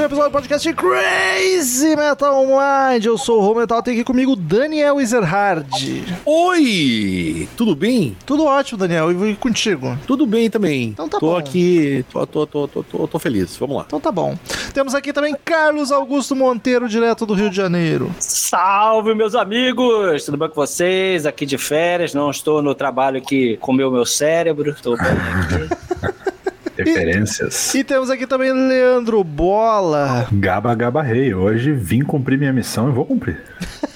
Um episódio do podcast Crazy Metal Mind. Eu sou o Rô Metal, tem aqui comigo Daniel Ezerhard. Oi! Tudo bem? Tudo ótimo, Daniel, e contigo? Tudo bem também. Então tá tô bom. aqui, tô, tô, tô, tô, tô, tô feliz. Vamos lá. Então tá bom. Temos aqui também Carlos Augusto Monteiro, direto do Rio de Janeiro. Salve, meus amigos! Tudo bem com vocês? Aqui de férias, não estou no trabalho que comeu meu cérebro, estou bem aqui. Referências. E temos aqui também Leandro Bola. Gaba Gaba Rei. Hoje vim cumprir minha missão e vou cumprir.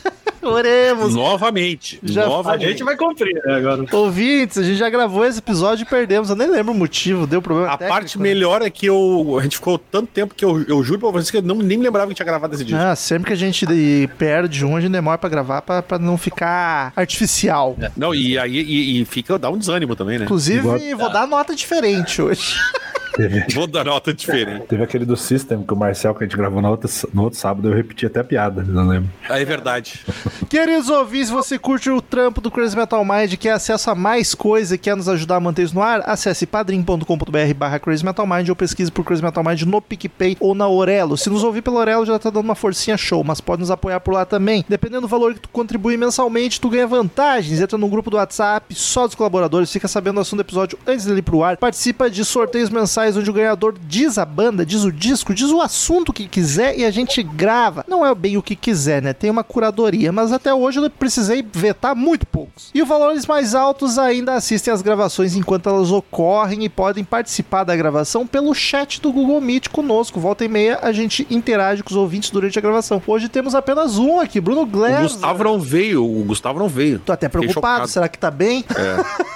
Oremos. Novamente. Já- A novamente. gente vai cumprir né, agora. Ouvintes, a gente já gravou esse episódio e perdemos. Eu nem lembro o motivo, deu problema A técnico, parte né? melhor é que eu, a gente ficou tanto tempo que eu, eu juro pra vocês que eu não, nem me lembrava que tinha gravado esse dia. Ah, sempre que a gente de- perde um, a gente demora pra gravar pra, pra não ficar artificial. Não, e aí e, e fica, dá um desânimo também, né? Inclusive, Igual- vou dar nota diferente hoje. Teve, Vou dar nota diferente. teve aquele do System que o Marcel, que a gente gravou no outro, no outro sábado, eu repeti até a piada, não lembro. Ah, é verdade. Queridos ouvintes, se você curte o trampo do Crazy Metal Mind e quer acesso a mais coisa e quer nos ajudar a manter isso no ar, acesse padrim.com.br barra Crazy Metal Mind ou pesquise por Crazy Metal Mind no PicPay ou na Orelo. Se nos ouvir pela Orelo, já tá dando uma forcinha show, mas pode nos apoiar por lá também. Dependendo do valor que tu contribui mensalmente, tu ganha vantagens. Entra num grupo do WhatsApp só dos colaboradores, fica sabendo do assunto do episódio antes dele ir pro ar. Participa de sorteios mensais onde o ganhador diz a banda, diz o disco, diz o assunto que quiser e a gente grava. Não é bem o que quiser, né? Tem uma curadoria, mas até hoje eu precisei vetar muito poucos. E os valores mais altos ainda assistem às gravações enquanto elas ocorrem e podem participar da gravação pelo chat do Google Meet conosco. Volta e meia a gente interage com os ouvintes durante a gravação. Hoje temos apenas um aqui, Bruno O Gleber. Gustavo não veio, o Gustavo não veio. Tô até preocupado, será que tá bem? Eu,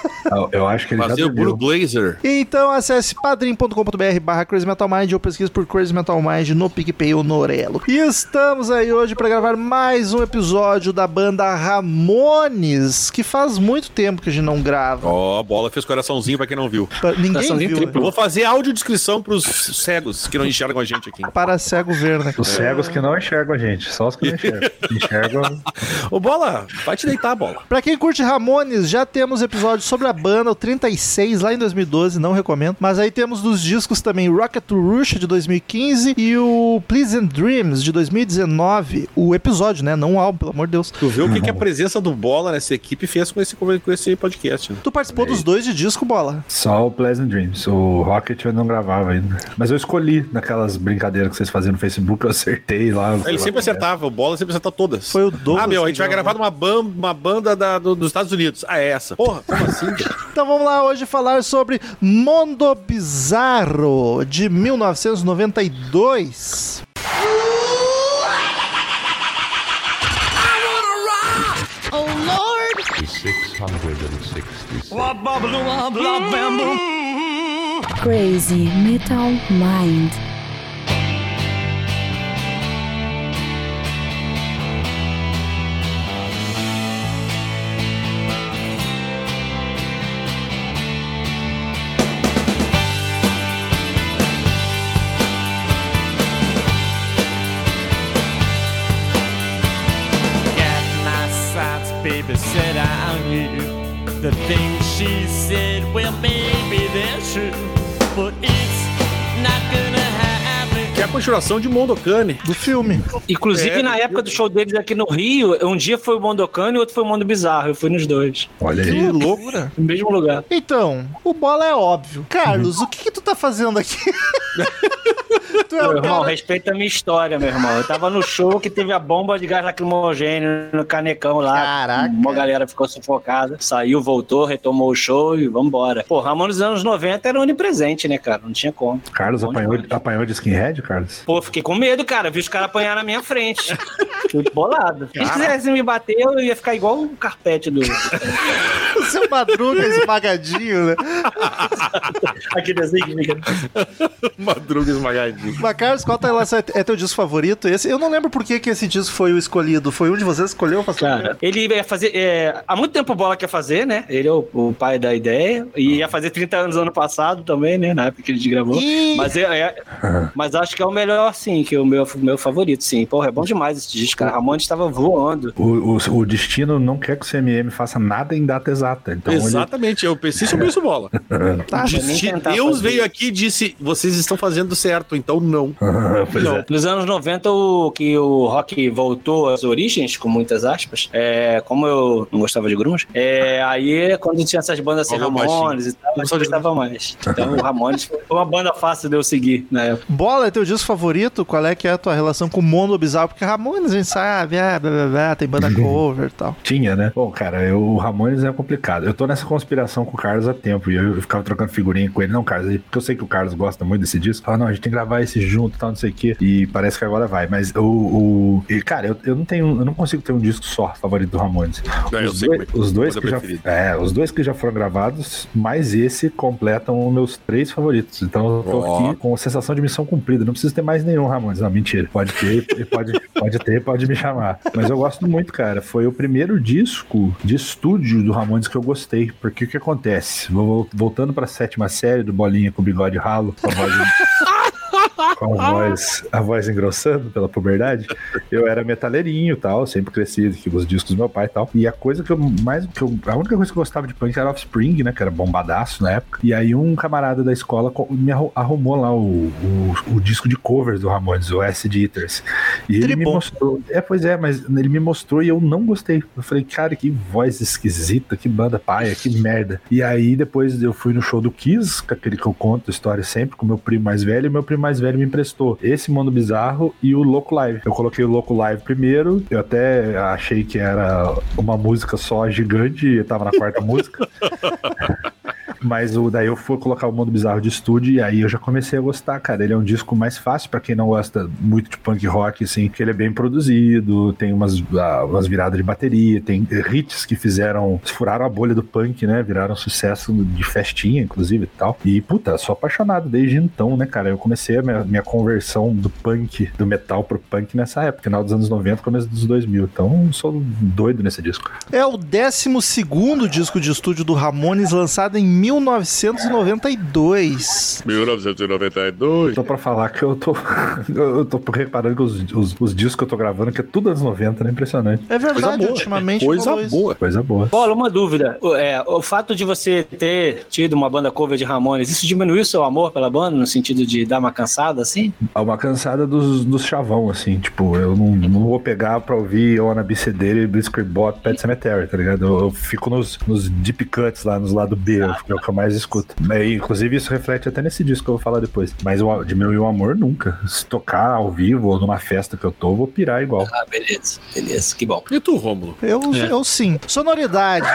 eu acho que ele Fazer já o dormiu. Blazer. Então acesse padrim.com.br barra Crazy Metal Mind ou pesquise por Crazy Metal Mind no PicPay ou no Orelo. E estamos aí hoje para gravar mais um episódio da banda Ramones, que faz muito tempo que a gente não grava. Ó, a bola fez coraçãozinho pra quem não viu. Pa- Ninguém Coraçãozinho viu, triplo. Eu né? vou fazer audiodescrição pros cegos que não enxergam a gente aqui. Para cego ver, né? Os cegos que não enxergam a gente, só os que não enxergam. Enxergam. Ô, bola, vai te deitar, bola. Pra quem curte Ramones, já temos episódio sobre a banda, o 36, lá em 2012, não recomendo. Mas aí temos dos discos também Rocket to Russia, de 2015, e o Pleasant Dreams, de 2019. O episódio, né? Não o álbum, pelo amor de Deus. Tu vê o que, que a presença do bola nessa equipe fez com esse, com esse podcast, né? Tu participou dos dois de disco, Bola? Só o Pleasant Dreams. O Rocket eu não gravava ainda. Mas eu escolhi naquelas brincadeiras que vocês faziam no Facebook, eu acertei lá. Ele lá sempre acertava, o bola sempre acertava todas. Foi o Douglas Ah, meu, a gente vai gravar numa, ban uma banda da- do- dos Estados Unidos. Ah, é essa. Porra, como assim? Então vamos lá hoje falar sobre Mondo Bizarro, de 1992. Oh Lord! 666. Crazy Metal Mind. The things she said, well, maybe they're true, but it's not gonna continuação de Mondokane. Do filme. Inclusive, É, na época do show deles aqui no Rio, um dia foi o Mondocano e outro foi o Mondo Bizarro. Eu fui nos dois, Olha Que aí. loucura. no mesmo lugar. Então, o Bola é óbvio. Carlos, o que, que tu tá fazendo aqui? tu é Meu irmão, cara... respeita a minha história, meu irmão. Eu tava no show que teve a bomba de gás lacrimogêneo no canecão lá. Caraca. Uma galera ficou sufocada. Saiu, voltou, retomou o show e vambora. Pô, Ramon nos anos 90 era onipresente, né, cara? Não tinha como. Carlos apanhou, apanhou de skinhead, Carlos? Pô, fiquei com medo, cara. Vi os caras apanhar na minha frente. Fui bolado. Se eles quisessem me bater, eu ia ficar igual o carpete do. O seu madruga esmagadinho, né? Aqui desenho que fica. Madruga esmagadinho. Mas, Carlos, qual tá lá? É teu disco favorito? Esse, eu não lembro por que, que esse disco foi o escolhido. Foi um de vocês que escolheu? Cara, ele ia fazer. é, há muito tempo o Bola quer fazer, né? Ele é o, o pai da ideia. E ia fazer 30 anos ano passado também, né? Na época que ele gravou. Ih! Mas, é, é- mas acho que é o melhor, sim, que é o meu, meu favorito, sim. Porra, é bom demais esse disco, cara. Ramones estava voando. O, o, o destino não quer que o CMM faça nada em data exata. Então ele- Exatamente, eu pensei sobre isso, bola. Tá? Deus fazer veio aqui e disse: vocês estão fazendo certo, então não. pois Não, é. Nos anos 90, o, que o rock voltou às origens, com muitas aspas, é, como eu não gostava de grunge, é, aí quando tinha essas bandas assim, Ramones e tal, eu gostava mais. Então o Ramones foi uma banda fácil de eu seguir na época. Bola é teu disco favorito? Qual é que é a tua relação com o mundo bizarro? Porque Ramones, a gente sabe, ah, blá, blá, blá, tem banda cover e tal. Tinha, né? Bom, cara, eu, o Ramones é complicado. Eu tô nessa conspiração com o Carlos há tempo e eu, eu ficava trocando figurinha com ele. Não, Carlos, porque eu sei que o Carlos gosta muito desse disco. Fala, não, a gente tem que gravar esse junto e tal, não sei o quê. E parece que agora vai. Mas o. o e, cara, eu, eu não tenho. Eu não consigo ter um disco só favorito do Ramones. É, os, dois, é que- os dois coisa que já, é, os dois que já foram gravados, mais esse completam os meus três favoritos. Então eu tô Ó. aqui com a sensação de missão cumprida. Não preciso ter mais nenhum Ramones. Não, mentira. Pode ter, pode, pode ter, pode me chamar. Mas eu gosto muito, cara. Foi o primeiro disco de estúdio do Ramones que eu gostei. Porque o que acontece? Voltando pra sétima série do Bolinha com bigode ralo, com a voz. Com a voz, a voz engrossando pela puberdade, eu era metaleirinho e tal, sempre crescido com os discos do meu pai e tal. E a coisa que eu mais. Que eu, a única coisa que eu gostava de punk era Offspring, né? Que era bombadaço na época. E aí um camarada da escola co- me arru- arrumou lá o, o, o disco de covers do Ramones, o Acid Eaters. E ele me mostrou. É, pois é, mas ele me mostrou e eu não gostei. Eu falei, cara, que voz esquisita, que banda paia, que merda. E aí depois eu fui no show do Kiss, aquele que eu conto a história sempre, com meu primo mais velho, e meu primo mais velho me emprestou esse Mundo Bizarro e o Louco Live. Eu coloquei o Louco Live primeiro, eu até achei que era uma música só gigante, e tava na quarta música. Mas o, daí eu fui colocar o Mundo Bizarro de estúdio e aí eu já comecei a gostar, cara. Ele é um disco mais fácil pra quem não gosta muito de punk rock, assim, que ele é bem produzido, tem umas, ah, umas viradas de bateria, tem hits que fizeram, furaram a bolha do punk, né? Viraram sucesso de festinha, inclusive e tal. E, puta, sou apaixonado desde então, né, cara? Eu comecei a minha, minha conversão do punk, do metal pro punk nessa época, final dos anos 90, começo dos 2000. Então, sou doido nesse disco. É o 12 disco de estúdio do Ramones, lançado em 1992. 1992. Só pra falar que eu tô. eu tô reparando que os, os, os discos que eu tô gravando, que é tudo anos 90, né? Impressionante. É Coisa verdade, boa. ultimamente. Coisa falou isso. boa. Coisa boa. Bola, uma dúvida. O- É, o fato de você ter tido uma banda cover de Ramones, isso diminuiu seu amor pela banda, no sentido de dar uma cansada, assim? Uma cansada dos, dos chavão, assim. Tipo, eu não, não vou pegar pra ouvir Ona Bicedeira e Blitzkrieg Bot Pet Cemetery, tá ligado? Eu, eu fico nos, nos deep cuts lá, nos lado B, que é o que eu mais escuto. E, inclusive, isso reflete até nesse disco que eu vou falar depois. Mas o, diminuir o amor nunca. Se tocar ao vivo ou numa festa que eu tô, eu vou pirar igual. Ah, beleza, beleza, que bom. E tu, Rômulo? Eu, eu sim. Sonoridade.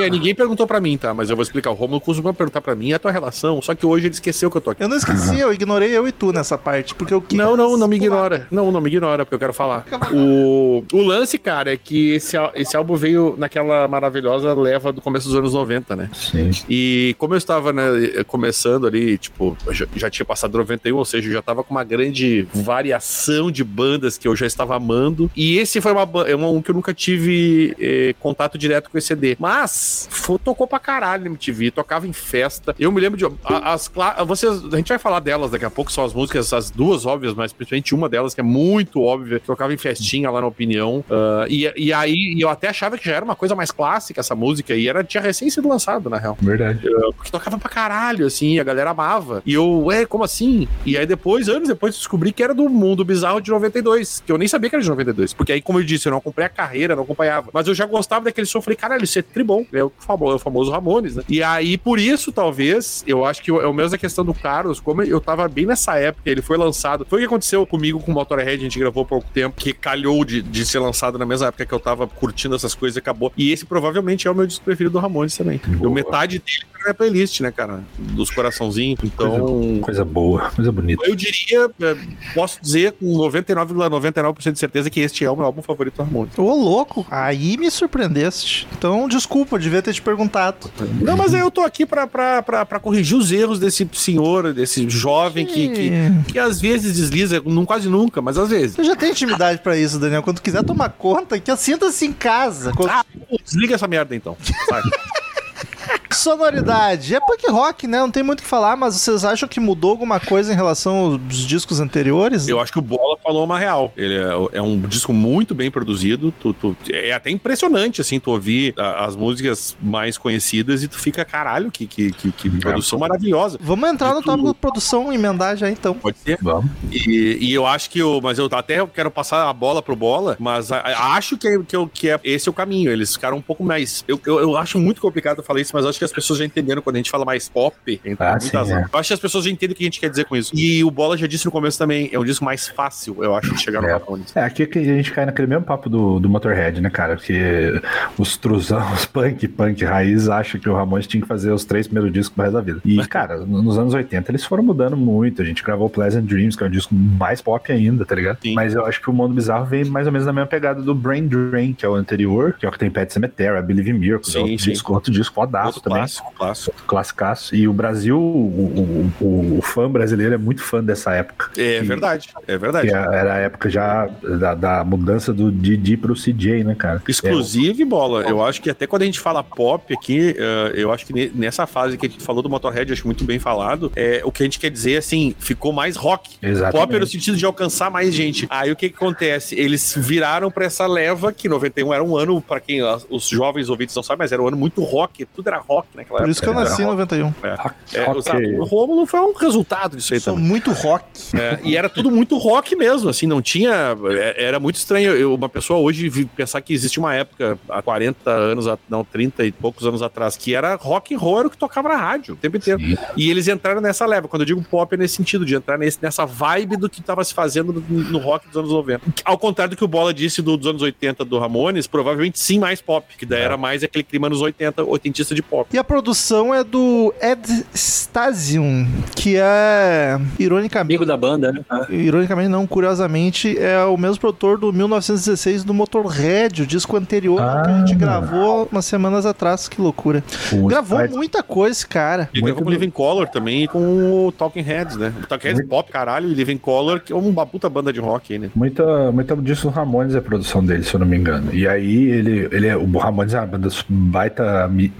É, ninguém perguntou pra mim, tá? Mas eu vou explicar. O Rômulo costuma perguntar pra mim a tua relação, só que hoje ele esqueceu que eu tô aqui. Eu não esqueci, eu ignorei eu e tu nessa parte, porque eu quis. Não, não, não me ignora. Não, não me ignora, porque eu quero falar. O, o lance, cara, é que esse, esse álbum veio naquela maravilhosa leva do começo dos anos 90, né? Sim. E como eu estava né, começando ali, tipo, eu já, já tinha passado 91, ou seja, eu já estava com uma grande variação de bandas que eu já estava amando. E esse foi uma, é uma- um que eu nunca tive eh, contato direto com esse CD. Mas fo- tocou pra caralho na MTV, tocava em festa. Eu me lembro de. As, vocês, a gente vai falar delas daqui a pouco, são as músicas, as duas óbvias, mas principalmente uma delas que é muito óbvia, tocava em festinha lá na opinião. Ah, e, e aí eu até achava que já era uma coisa mais clássica essa música, e era, tinha recém sido lançado, na real. Verdade. Porque tocava pra caralho, assim, a galera amava. E eu, ué, como assim? E aí depois, anos depois, descobri que era do Mundo Bizarro de 92, que eu nem sabia que era de 92. Porque aí, como eu disse, eu não acompanhei a carreira, não acompanhava. Mas eu já gostava daquele som, falei, caralho, isso é tribom. É o famoso, é o famoso Ramones, né? E aí, por isso, talvez, eu acho que é o mesmo a questão do Carlos, como eu tava bem nessa época, ele foi lançado. Foi o que aconteceu comigo com o Motorhead, a gente gravou há pouco tempo, que calhou de, de ser lançado na mesma época que eu tava curtindo essas coisas e acabou. E esse provavelmente é o meu disco preferido do Ramones também. Eu, metade dele na minha playlist, né, cara? Dos coraçãozinhos. Então. Coisa boa, coisa bonita. Eu diria, é, posso dizer com 99,99% de certeza que este é o meu álbum favorito do Ramones. Ô, louco, aí me surpreendeste. Então, desculpa, devia ter te perguntado. Não, mas aí eu tô aqui pra, pra, pra, pra corrigir os erros desse senhor, desse jovem que, que, que às vezes desliza, não quase nunca, mas às vezes. Você já tem intimidade pra isso, Daniel. Quando quiser tomar conta, que sinta-se em casa. Ah, desliga essa merda então. sabe? Sonoridade. É punk rock, né? Não tem muito o que falar, mas vocês acham que mudou alguma coisa em relação aos discos anteriores? Eu acho que o Bola falou uma real. Ele é, é um disco muito bem produzido. Tu, tu- é até impressionante, assim, tu ouvir a- as músicas mais conhecidas e tu fica, caralho, que, que, que, que produção maravilhosa. Vamos entrar no tópico de produção e emendar já então. Pode ser? Vamos. E, e eu acho que o. Mas eu até quero passar a bola pro bola, mas a- a- acho que, é- que, eu- que é, esse é o caminho. Eles ficaram um pouco mais. Eu, eu, eu acho muito complicado falar isso, mas acho que as pessoas já entenderam quando a gente fala mais pop. entre Ah, muitas- sim, é. Eu acho que as pessoas já entendem o que a gente quer dizer com isso. E o Bola já disse no começo também, é um disco mais fácil, eu acho, de chegar no É. Ramones. É, aqui que a gente cai naquele mesmo papo do, do Motorhead, né, cara? Porque os truzão, os punk, punk raiz acham que o Ramones tinha que fazer os três primeiros discos pro resto da vida. E, cara, no- nos anos 80 eles foram mudando muito. A gente gravou Pleasant Dreams, que é um disco mais pop ainda, tá ligado? Sim. Mas eu acho que o Mundo Bizarro vem mais ou menos na mesma pegada do Brain Drain, que é o anterior, que é o que tem Pet Cemetery, a Believe in Miracles, Sim, é outro sim. disco, outro disco fodaço também. clássico, clássico. Classicaço. E o Brasil, o, o, o- fã brasileiro é muito fã dessa época. É Que- verdade, é verdade. Era a época já da, da mudança do Didi pro CJ, né, cara? Exclusive, bola. Eu acho que até quando a gente fala pop aqui, eh, eu acho que ne- nessa fase que a gente falou do Motorhead, acho muito bem falado, é, o que a gente quer dizer, assim, ficou mais rock. Exatamente. Pop no sentido de alcançar mais gente. Aí o que, que acontece? Eles viraram pra essa leva, que 91 era um ano, pra quem os jovens ouvintes não sabem, mas era um ano muito rock, tudo era rock naquela Por isso que eu época. nasci em Era 91. rock. É, Ok. o, sabe, o Rômulo foi um resultado disso aí Sou também. muito rock. É, e era tudo muito rock mesmo, assim, não tinha. é- Era muito estranho eu, uma pessoa hoje pensar que existe uma época, há 40 anos, não, 30 e poucos anos atrás, que era rock and roll era o que tocava na rádio o tempo inteiro. Sim. E eles entraram nessa leva. Quando eu digo pop, é nesse sentido, de entrar nesse- nessa vibe do que estava se fazendo no, no rock dos anos 90. Ao contrário do que o Bola disse do- dos anos 80 do Ramones, provavelmente sim mais pop, que daí era mais aquele clima nos 80, 80 de pop. E a produção é do Ed Stasium, que é, ironicamente, Amigo da banda, né? Ah, ironicamente não, curiosamente, é o mesmo produtor do 1916 do Motorhead, o disco anterior que a gente Ah. gravou umas semanas atrás, que loucura. O Gravou muita coisa esse cara. Ele Muito gravou com do- Living Color também e com o Talking Heads, né? O Talking Heads Muito- pop, caralho, e Living Color, que é uma puta banda de rock aí, né? Muita, muita disso do Ramones é a produção dele, se eu não me engano. E aí ele, ele é, o Ramones é uma banda baita mi-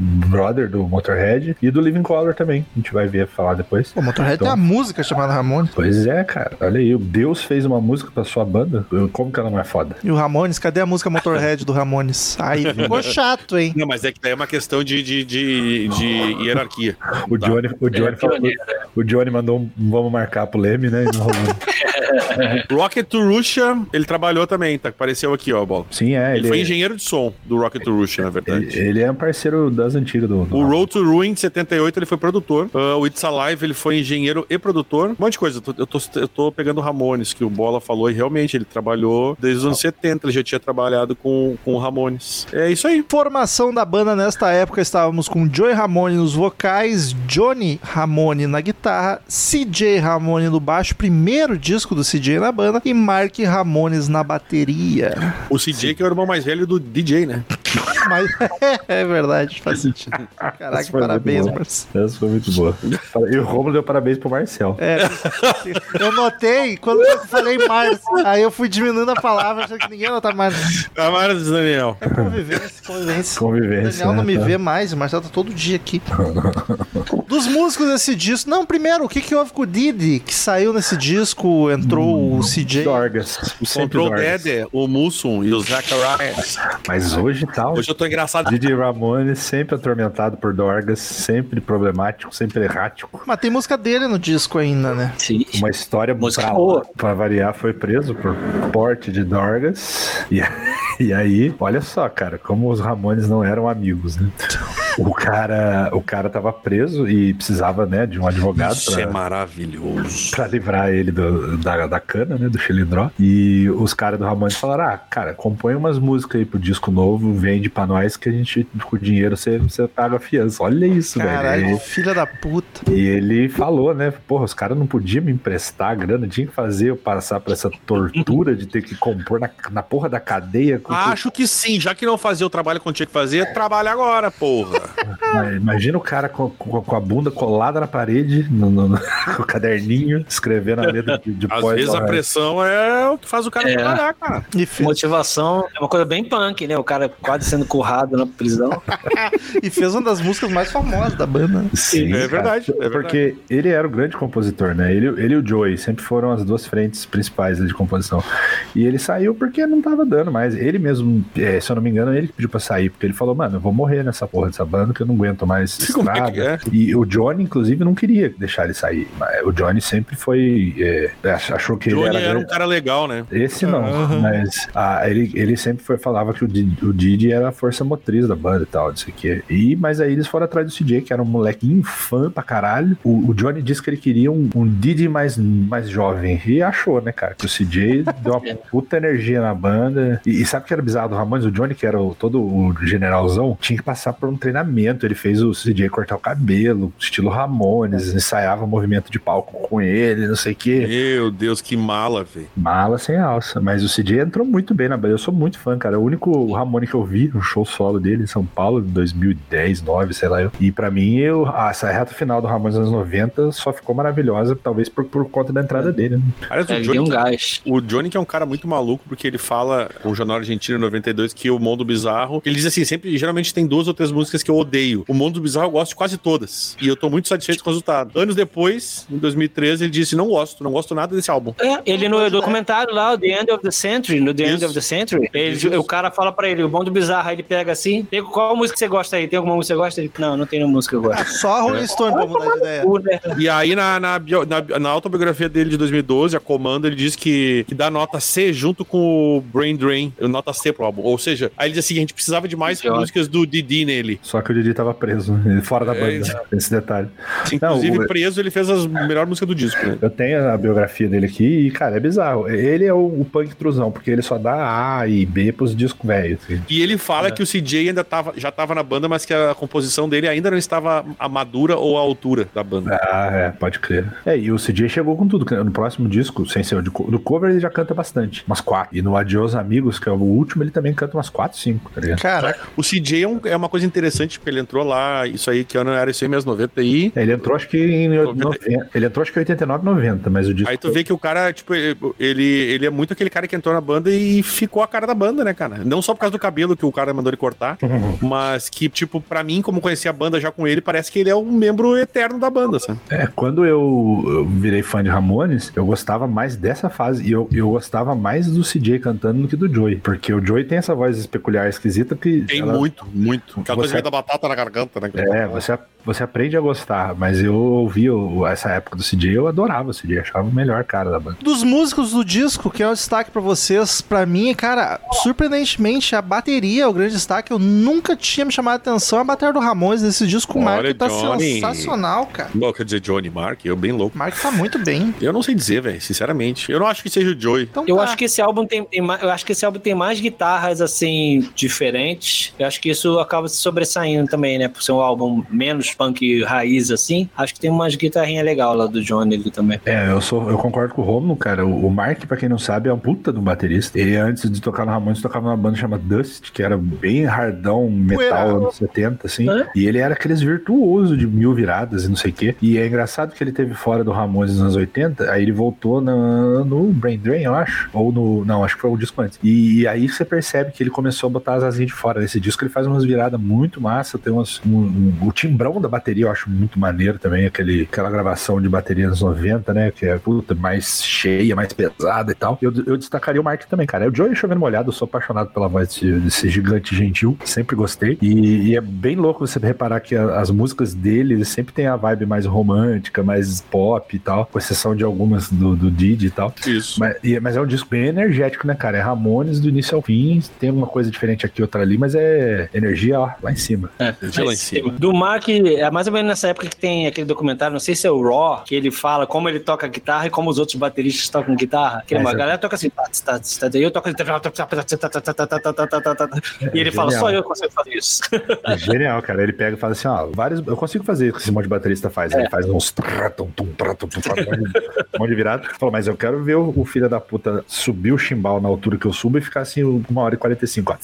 brother do Motorhead e do Living Color também. A gente vai ver falar depois. O Motorhead Então- tem uma música chamada Ramones. Pois é, cara. Olha aí, o Deus fez uma música pra sua banda. Como que ela não é foda? E o Ramones, cadê a música Motorhead do Ramones? Aí ficou chato, hein? Não, mas é que daí é uma questão de, de, de, de hierarquia. O Tá. Johnny, o Johnny, é falou- pioneiro, o Johnny mandou um vamos marcar pro Leme, né? E não rolou. Rocket to Russia, ele trabalhou também, tá? Apareceu aqui, ó, a bola. Sim, é. Ele, Ele, foi engenheiro de som do Rocket to Russia, na verdade. ele é um parceiro das antigas do. do O Road to Ruin de 78 ele foi produtor. Ah, o It's Alive ele foi engenheiro e produtor. Um monte de coisa. Eu tô, eu tô, eu tô pegando o Ramones, que o Bola falou, e realmente ele trabalhou desde os anos 70. Ele já tinha trabalhado com, com o Ramones. É isso aí. Formação da banda nesta época estávamos com Joey Ramone nos vocais, Johnny Ramone na guitarra, CJ Ramone no baixo, primeiro disco do CJ na banda, e Mark Ramones na bateria. O CJ, que é o irmão mais velho do DJ, né? Mas é verdade, faz sentido. Caraca, parabéns. Marcelo. Essa foi muito boa. E o Romulo deu parabéns pro Marcel. É, eu notei quando eu falei Márcio, aí eu fui diminuindo a palavra, achando que ninguém ia notar mais. Amaras, Daniel. É convivência, convivência. O Convivência. Daniel não né, me tá? vê mais, o Marcelo tá todo dia aqui. Dos músicos desse disco. Não, primeiro, o que, que houve com o Didi, que saiu nesse disco, entrou o CJ. Dorgas. O Control Dorgas. Dede, o Mussum e o Zacharias. Mas hoje tal. Hoje eu tô engraçado. Didi Ramones sempre atormentado por Dorgas, sempre problemático, sempre errático. Mas tem música dele no disco ainda, né? Sim. Uma história Música pra, boa. pra variar, foi preso por porte de Dorgas. E, e aí, olha só, cara, como os Ramones não eram amigos, né? O cara, o cara tava preso e precisava, né, de um advogado Isso pra, é maravilhoso. pra livrar ele do- da, da cana, né, do chilindró. E os caras do Ramones falaram, ah, cara, compõe umas músicas aí pro disco novo, vende pra nós que a gente, com o dinheiro, você, você paga a fiança. Olha isso, Caralho, velho. filha da puta. E ele falou, né? Porra, os caras não podiam me emprestar a grana, tinha que fazer eu passar por essa tortura de ter que compor na, na porra da cadeia. Com Acho que sim, já que não fazia o trabalho que eu tinha que fazer, trabalha agora, porra. Imagina o cara com, com- com a bunda colada na parede, no, no- no- com o caderninho, escrevendo a letra de, de Às Poison vezes a Ivy. pressão é o que faz o cara É. trabalhar, cara. E Motivação é uma coisa bem punk, né? O cara quase sendo currado na prisão. e fez uma das músicas mais famosas da banda. Sim, É verdade, é verdade. Porque ele era o grande compositor, né? Ele, ele e o Joey sempre foram as duas frentes principais de composição. E ele saiu porque não tava dando mais. Ele mesmo, é, se eu não me engano, ele que pediu pra sair, porque ele falou, mano, eu vou morrer nessa porra dessa banda que eu não aguento mais é estrada. é? E o Johnny, inclusive, não queria deixar ele sair. Mas O Johnny sempre foi. é, achou que Johnny ele era era. um cara legal, né? Esse não, Aham. mas ah, ele, ele sempre foi, falava que o Didi, o Didi era a força motriz da banda e tal, não sei o quê. E, mas aí eles foram atrás do CJ, que era um molequinho fã pra caralho. O, o Johnny disse que ele queria um, um Didi mais, mais jovem. E achou, né, cara? Que o CJ deu uma puta energia na banda. E, e sabe o que era bizarro do Ramones? O Johnny, que era o- todo o generalzão, tinha que passar por um treinamento. Ele fez o CJ cortar o cabelo, estilo Ramones, ensaiava movimento de palco com ele, não sei o quê. Meu Deus, que mala, velho. Mala sem alça, mas o CJ entrou muito bem na banda. Eu sou muito fã, cara. O único Ramone que eu vi no show solo dele em São Paulo, em 2010, 9, sei lá. Eu. E pra mim, eu, ah, essa reta final do Ramones nos anos 90 só ficou maravilhosa, talvez por, por conta da entrada dele. né? Aliás, É, o deu um Johnny, gás. o Johnny que é um cara muito maluco, porque ele fala com o Jornal Argentino em 92 que o Mundo Bizarro. Ele diz assim: sempre, geralmente tem duas ou três músicas que eu odeio. O Mundo Bizarro eu gosto de quase todas. E eu tô muito satisfeito com o resultado. Anos depois, em 2013, ele disse: não gosto, não gosto nada desse álbum. É, ele no documentário lá, o The End of the Century, no The End Isso. of the Century, ele- o cara fala pra ele, o bom do bizarro, aí ele pega assim, tem, qual música você gosta aí? Tem alguma música que você gosta? Ele, não, não tem nenhuma música que eu gosto. só a Rolling Stone pra mudar de ideia. Né? E aí, na, na, bio- na- na autobiografia dele de 2012, a Comando, ele diz que, que dá nota C junto com o Brain Drain, nota C pro álbum. Ou seja, aí ele diz assim: a gente precisava de mais músicas do Didi nele. Só que o Didi tava preso, né? fora da É, banda, isso. esse detalhe. Inclusive, Não, o- preso, ele fez as melhores músicas do disco, né? Eu tenho a biografia dele aqui e, cara, é bizarro. Ele é o, o punk truzão, porque ele só dá A e B pros discos velhos. assim. E ele fala que o CJ ainda tava, já tava na banda, mas que a composição dele ainda não estava à madura ou à altura da banda. Ah, é, pode crer. É, e o CJ chegou com tudo. No próximo disco, sem ser o de co- do cover, ele já canta bastante. Umas quatro. E no Adios Amigos, que é o último, ele também canta umas quatro, cinco, tá ligado? Caraca, O CJ é, um- é uma coisa interessante, porque ele entrou lá, isso aí, que ano era isso aí, meus 90 aí. É, Ele entrou, acho que em 90, ele entrou, acho que em 89, 90, mas o disco. Aí tu vê que o cara, tipo, ele, ele é muito aquele cara que entrou na banda e ficou a cara da banda, né, cara? Não só por causa do cabelo que o cara mandou ele cortar, mas que, tipo, pra mim, como conheci a banda já com ele, parece que ele é um membro eterno da banda, sabe? É, quando eu, eu virei fã de Ramones, eu gostava mais dessa fase e eu, eu gostava mais do CJ cantando do que do Joey, porque o Joey tem essa voz peculiar, esquisita que Tem ela- muito, muito. Aquela Você- coisa da batata na garganta, né? É, você, você aprende a gostar, mas eu ouvi o- essa época do CJ, eu adorava o CJ, achava o melhor cara da banda. dos músicos do disco, que é o destaque pra vocês, pra mim, cara, surpreendentemente, a bateria é o grande destaque. Eu nunca tinha me chamado a atenção a bateria do Ramones desse disco. O Mark tá Johnny. sensacional, cara. Bom, quer dizer, Johnny Mark, eu bem louco. O Mark tá muito bem. Eu não sei dizer, velho, sinceramente. Eu não acho que seja o Joey. Então Eu tá. acho que esse álbum tem, tem mais, eu acho que esse álbum tem mais guitarras assim diferentes. Eu acho que isso acaba se sobressaindo também, né? Por ser um álbum menos punk raiz assim. Acho que tem umas guitarrinhas legais lá do Johnny ali também. É, eu sou, eu concordo com o Romulo, cara. O, o Mark, pra quem não sabe, é um puta de um baterista. Ele, antes de tocar no Ramones, tocava numa banda chamada Dust, que era bem hardão, metal Poeira. anos 70, assim. Hã? E ele era aqueles virtuosos de mil viradas e não sei o quê. E é engraçado que ele teve fora do Ramones nos anos 80, aí ele voltou na- no Brain Drain, eu acho. Ou no. Não, acho que foi o disco antes. E, e aí você percebe que ele começou a botar as asinhas de fora. Nesse disco ele faz umas viradas muito massa, tem umas. um- um- o timbrão da bateria eu acho muito maneiro também, aquele, aquela gravação de bateria nos 90, né? Que é puta, mais cheia, mais pesada e tal. Eu, eu destacaria o Mark também, cara. É o Joey chovendo molhado, eu sou apaixonado pela voz desse, desse gigante gentil, sempre gostei. E, e é bem louco você reparar que a- as músicas dele sempre tem a vibe mais romântica, mais pop e tal, com exceção de algumas do, do Didi e tal. Isso. Mas, e- mas é um disco bem energético, né, cara? É Ramones do início ao fim. Tem uma coisa diferente aqui, outra ali, mas é energia ó, lá em cima. É, De lá em cima. Do Mark, é mais ou menos nessa época que tem aquele documentário, não sei se é o Raw, que ele fala como ele toca guitarra e como os outros bateristas tocam guitarra. Que É, a essa- galera toca assim, e eu toco assim, e ele fala, só eu consigo fazer isso. É genial, cara. Ele pega e fala assim, ó, vários. Eu consigo fazer o que esse monte de baterista faz. Ele faz uns. um monte de- um virada. Fala, mas eu quero ver o, o filho da puta subir o chimbal na altura que eu subo e ficar assim uma hora e 45, ó.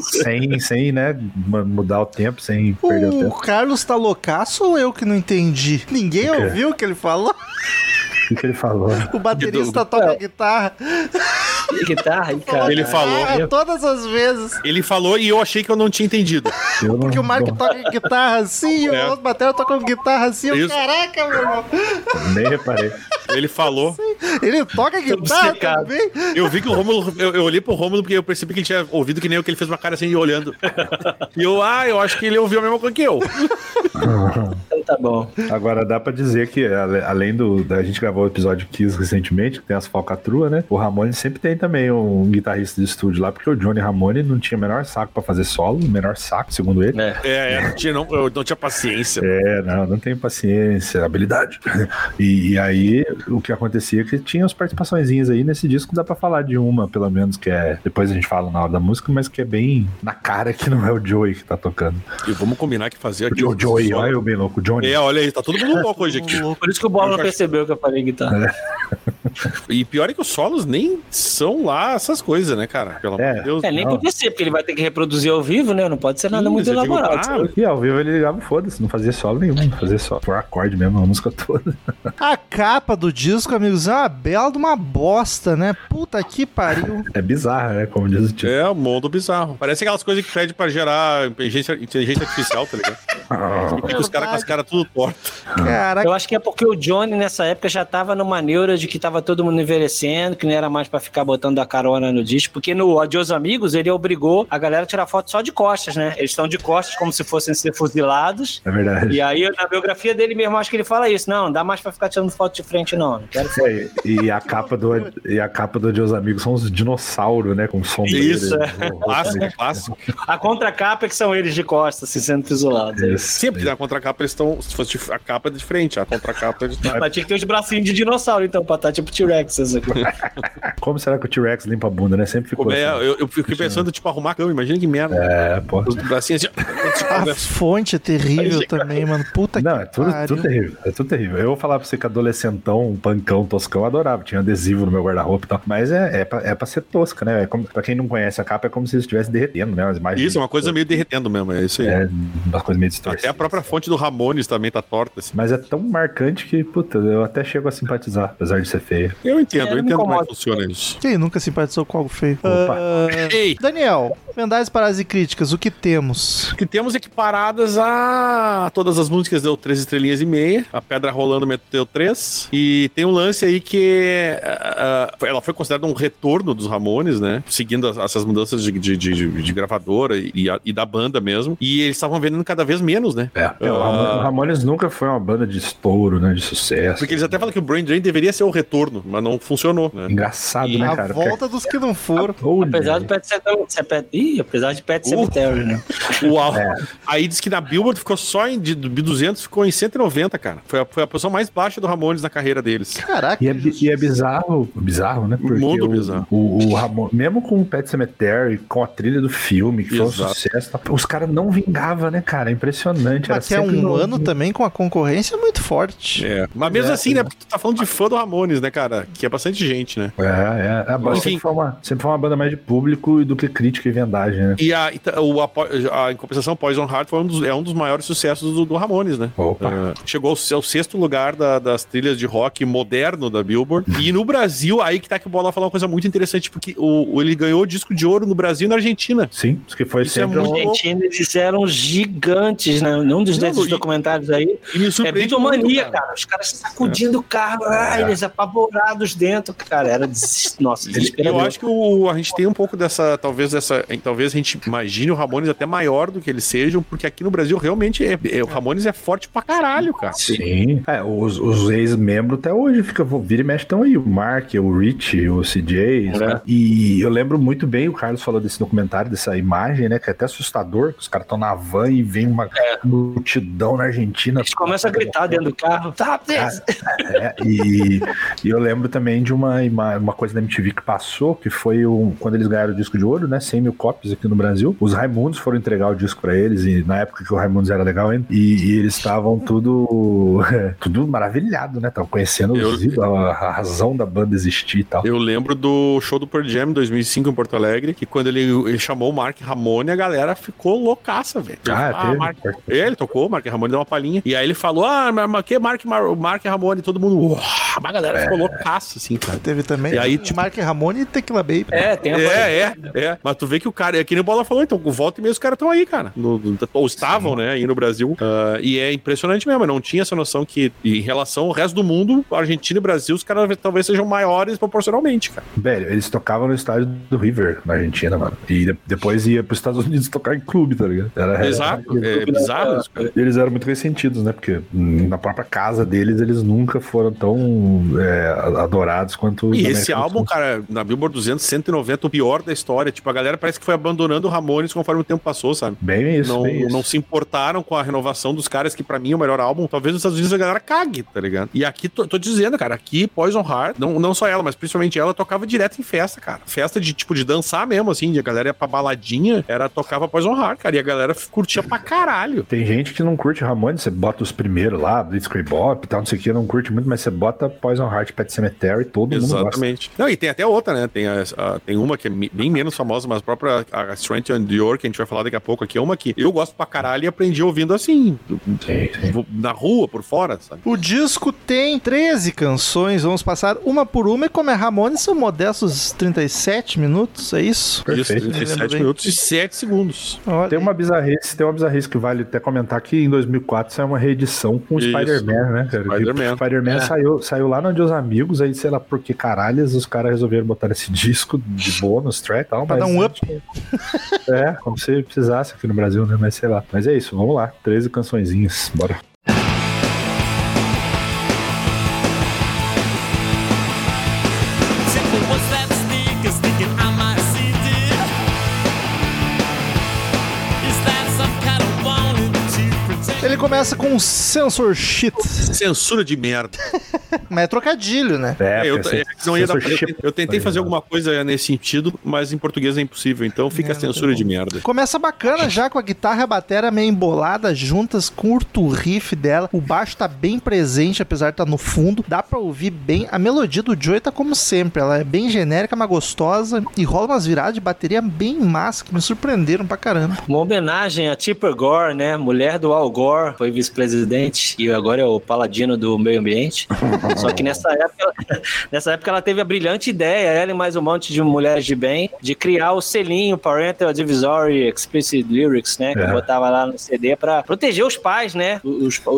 Sem, sem, sem né, mudar o tempo, sem perder o O tempo. Carlos tá loucaço ou eu que não entendi? Ninguém O ouviu o que ele falou? O que, que ele falou? O baterista toca guitarra Guitarra e cara. Ele falou. Ah, todas as vezes. Ele falou e eu achei que eu não tinha entendido. Eu não- Porque o Mark toca guitarra assim, É. o outro batera toca guitarra assim. eu, Isso. Caraca, meu irmão. Nem reparei. Ele falou. Ele toca guitarra obcecado. também? Eu vi que o Rômulo. Eu, eu olhei pro Rômulo porque eu percebi que ele tinha ouvido que nem eu, que ele fez uma cara assim olhando. E eu, ah, eu acho que ele ouviu a mesma coisa que eu. Tá bom. Agora dá pra dizer que, além do. Da gente gravou o episódio Kiss recentemente, que tem as falcatruas, né? O Ramone sempre tem também um guitarrista de estúdio lá, porque o Johnny Ramone não tinha o menor saco pra fazer solo, o menor saco, segundo ele. É. É, é, não tinha, não, eu não tinha paciência. É, não, não tem paciência, habilidade. E, e aí, o que acontecia é que tinha as participaçõezinhas aí nesse disco, dá pra falar de uma, pelo menos, que é. Depois a gente fala na hora da música, mas que é bem na cara que não é o Joey que tá tocando. E vamos combinar que fazer aqui. O Joey, olha eu bem louco, o Johnny. É, olha aí, tá todo mundo louco hoje aqui. Por isso que o Bola não percebeu que eu falei guitarra. E pior é que os solos nem são lá essas coisas, né, cara? Pelo amor É. de Deus. É, nem podia ser, porque ele vai ter que reproduzir ao vivo, né? Não pode ser nada Sim, muito você digo, elaborado. ah, E ao vivo ele ligava, foda-se, não fazia solo nenhum, não fazia só por acorde mesmo, a música toda. A capa do disco, amigos, é uma bela de uma bosta, né? Puta que pariu. É bizarro, né? Como diz o tio. É, um mundo bizarro. Parece aquelas coisas que pede pra gerar inteligência, inteligência artificial, tá ligado? E fica os caras com as caras tudo tortas. Caraca. Eu acho que é porque o Johnny nessa época já tava numa neura de que tava todo mundo envelhecendo, que não era mais pra ficar botando a carona no disco, porque no Adios Amigos ele obrigou a galera a tirar foto só de costas, né? Eles estão de costas como se fossem ser fuzilados. É verdade. E aí na biografia dele mesmo acho que ele fala isso, não, não dá mais pra ficar tirando foto de frente não, não quero. É, e a capa do e a capa do Deus Amigos são os dinossauros, né? Com sombreira. Isso, é. Clássico, clássico. A contracapa é que são eles de costas, assim, sendo fuzulados. é Sempre na contracapa eles estão. Se fosse a capa é de frente, a contracapa eles estão. Mas tinha que ter os bracinhos de dinossauro, então, pra estar tipo T-Rex. coisa. Como será que o T-Rex limpa a bunda, né? Sempre ficou Como é, assim. eu, eu fiquei pensando, tipo, arrumar a cama, imagina que merda. É, pô. Os bracinhos assim. A fonte é terrível também, mano. Puta Não, que é tudo, pariu. tudo terrível. É tudo terrível. Eu vou falar pra você que adolescentão, um pancão, toscão, eu adorava. Tinha adesivo no meu guarda-roupa e tal. Mas é, é, pra, é pra ser tosca, né? É como, pra quem não conhece a capa, é como se estivesse derretendo, né? As imagens, Isso, é uma coisa meio derretendo mesmo, é isso aí. É, uma coisa meio distorcida. Até a própria fonte do Ramones também tá torta. Assim. Mas é tão marcante que, puta, eu até chego a simpatizar, apesar de ser feia. Eu entendo, É, eu entendo como é que funciona isso. Quem nunca simpatizou com algo feio? Opa. Ei, Daniel, vendagens, paradas e críticas, o que temos? que temos equiparadas a todas as músicas deu três estrelinhas e meia, a Pedra Rolando meteu três, e tem um lance aí que ah, ela foi considerada um retorno dos Ramones, né, seguindo as- essas mudanças de, de, de- de gravadora e, a- e da banda mesmo, e eles estavam vendendo cada vez menos, né, É, o Ramon- o Ramones nunca foi uma banda de estouro, né? De sucesso. porque eles até falam que o Brain Drain deveria ser o retorno, mas não funcionou, né. Engraçado, né, a cara? volta dos que não foram. Apesar do Pet Cemetery. Ih, apesar de Pet Uh. Cemetery, né? Uau. É. Aí diz que na Billboard ficou só em de, de 200, ficou em 190, cara. Foi a, foi a posição mais baixa do Ramones na carreira deles. Caraca. E é, e é bizarro, bizarro, né? Porque Mundo o, bizarro. O, o Ramon, mesmo com o Pet Cemetery, com a trilha do filme, que foi um Exato. sucesso, os caras não vingavam, né, cara? É impressionante. Era Mas que é sempre um no- ano também com a concorrência muito forte. É. Mas mesmo É, assim, né? Porque tu tá falando de fã do Ramones, né, cara? Que é bastante gente, né? É, é. A banda Enfim. sempre foi, uma, sempre foi uma banda mais de público e do que crítica e vendagem, né? E a, e ta- o, a, a- em compensação, Poison Heart foi um dos, é um dos maiores sucessos do, do Ramones, né? Opa. É, chegou ao, ao sexto lugar da- das trilhas de rock moderno da Billboard. e no Brasil, aí que tá que o Bola falou uma coisa muito interessante, porque o, o- ele ganhou disco de ouro no Brasil e na Argentina. Sim, isso que foi Isso é sempre muito um... Argentina, eles eram gigantes, né? Num dos Não, desses e- documentários aí. E É bitomania, cara. Os caras sacudindo o carro, ah, eles apavorados dentro, cara. Era des... Nossa, Eu acho que o- a gente tem um pouco dessa, talvez dessa, talvez a gente imagine o Ramones até maior do que eles sejam, porque aqui no Brasil realmente é, é- o Ramones é forte pra caralho, cara. Sim. É, os, os ex-membros até hoje fica, vira e mexe estão aí. O Mark, o Rich, o CJ. É. E eu lembro muito bem, o Carlos falou desse documentário, dessa imagem, né? Que é até assustador, que os caras estão na van e vem uma multidão na Argentina. Eles começam a gritar dentro do carro. Stop this! É, e, e eu lembro também de uma, uma coisa da MTV que passou, que foi um, quando eles ganharam o disco de ouro, né? 100 mil cópias aqui no Brasil. Os Raimundos foram entregar o disco pra eles, e na época que o Raimundos era legal ainda. E, e eles estavam tudo, tudo maravilhado, né? Estavam conhecendo Eu- os ídolos, a, a razão da banda existir e tal. Eu lembro do show do Pearl Jam em 2005 em Porto Alegre, que quando ele, ele chamou o Mark Ramone, a galera ficou loucaça, velho. Ah, teve? Mark... Ele tocou, o Mark Ramone deu uma palhinha. E aí ele falou, ah, mas, mas que Mark, Mar... o Mark Ramone? Todo mundo, uau, a galera ficou loucaça, assim, cara. Teve também E aí, o tipo- Mark Ramone e Tequila Baby. É, tem a É, é, é. Mas tu vê que o cara, é que nem o Bola falou, então, o volta e meio os caras estão aí, cara. No- no- ou estavam, né, aí no Brasil. Ah, e é impressionante mesmo, eu não tinha essa noção que, em relação ao resto do mundo, Argentina e Brasil, os caras talvez sejam maiores proporcionalmente, cara. Velho, eles tocavam no estádio do River, na Argentina, mano. E de- depois ia pros Estados Unidos tocar em clube, tá ligado? Era, Exato, era- é bizarro isso, cara. Eles eram muito ressentidos, né? Porque na própria casa deles, eles nunca foram tão é, adorados quanto E esse álbum, Sul. cara, na Billboard 200, 190, o pior da história. Tipo, a galera parece que foi abandonando o Ramones conforme o tempo passou, sabe? Bem isso, não, bem isso. não se importaram com a renovação dos caras, que pra mim é o melhor álbum. Talvez nos Estados Unidos a galera cague, tá ligado? E aqui, tô, tô dizendo, cara, aqui Poison Heart, não, não só ela, mas principalmente ela, tocava direto em festa, cara. Festa de, tipo, de dançar mesmo, assim, de a galera ia pra baladinha, era, tocava Poison Heart, cara, e a galera curtia pra caralho. Tem gente que não curte Ramones, você bota os primeiros lá, Blitzkrieg Bop e tal, não sei o que, não curte muito, mas você bota Poison Heart, Pet Cemetery, todo mundo gosta. Exatamente. Não, e tem até outra, né? Tem, a, a- tem uma que é bem menos famosa, mas a própria a Strength and Dior, que a gente vai falar daqui a pouco aqui, é uma que eu gosto pra caralho e aprendi ouvindo assim, Sim, sim. vou- na rua, por fora, sabe? O disco tem 13 canções, vamos passar uma por uma, e como é Ramones, são modestos 37 minutos, é isso? Perfeito. Isso, 37 Bem. minutos e 7 segundos. Olha Tem uma bizarrice, tem uma bizarrice que vale até comentar que em 2004 saiu uma reedição com o. Spider-Man, né, cara? Spider-Man. Que Spider-Man saiu, saiu lá no Dia dos Amigos, aí sei lá por que caralhos os caras resolveram botar esse disco de bônus track e tal. Pra dar um up. É, como se precisasse aqui no Brasil, né? Mas sei lá. Mas é isso, vamos lá. 13 cançõezinhas, bora. Começa com Sensor Shit, Censura de merda. mas é trocadilho, né? É, eu, porque é, não ia dar- eu, eu tentei fazer alguma coisa nesse sentido, mas em português é impossível, então fica a censura de merda. Começa bacana já com a guitarra e a bateria meio embolada juntas, curto o riff dela. O baixo tá bem presente, apesar de estar no fundo. Dá pra ouvir bem. A melodia do Joey tá como sempre. Ela é bem genérica, mas gostosa. E rola umas viradas de bateria bem massa, que me surpreenderam pra caramba. Uma homenagem a Tipper Gore, né? Mulher do Al Gore, foi vice-presidente e agora é o paladino do meio ambiente. Só que nessa época, nessa época ela teve a brilhante ideia, ela e mais um monte de mulheres de bem, de criar o selinho Parental Advisory Explicit Lyrics, né? Que É. botava lá no CD pra proteger os pais, né?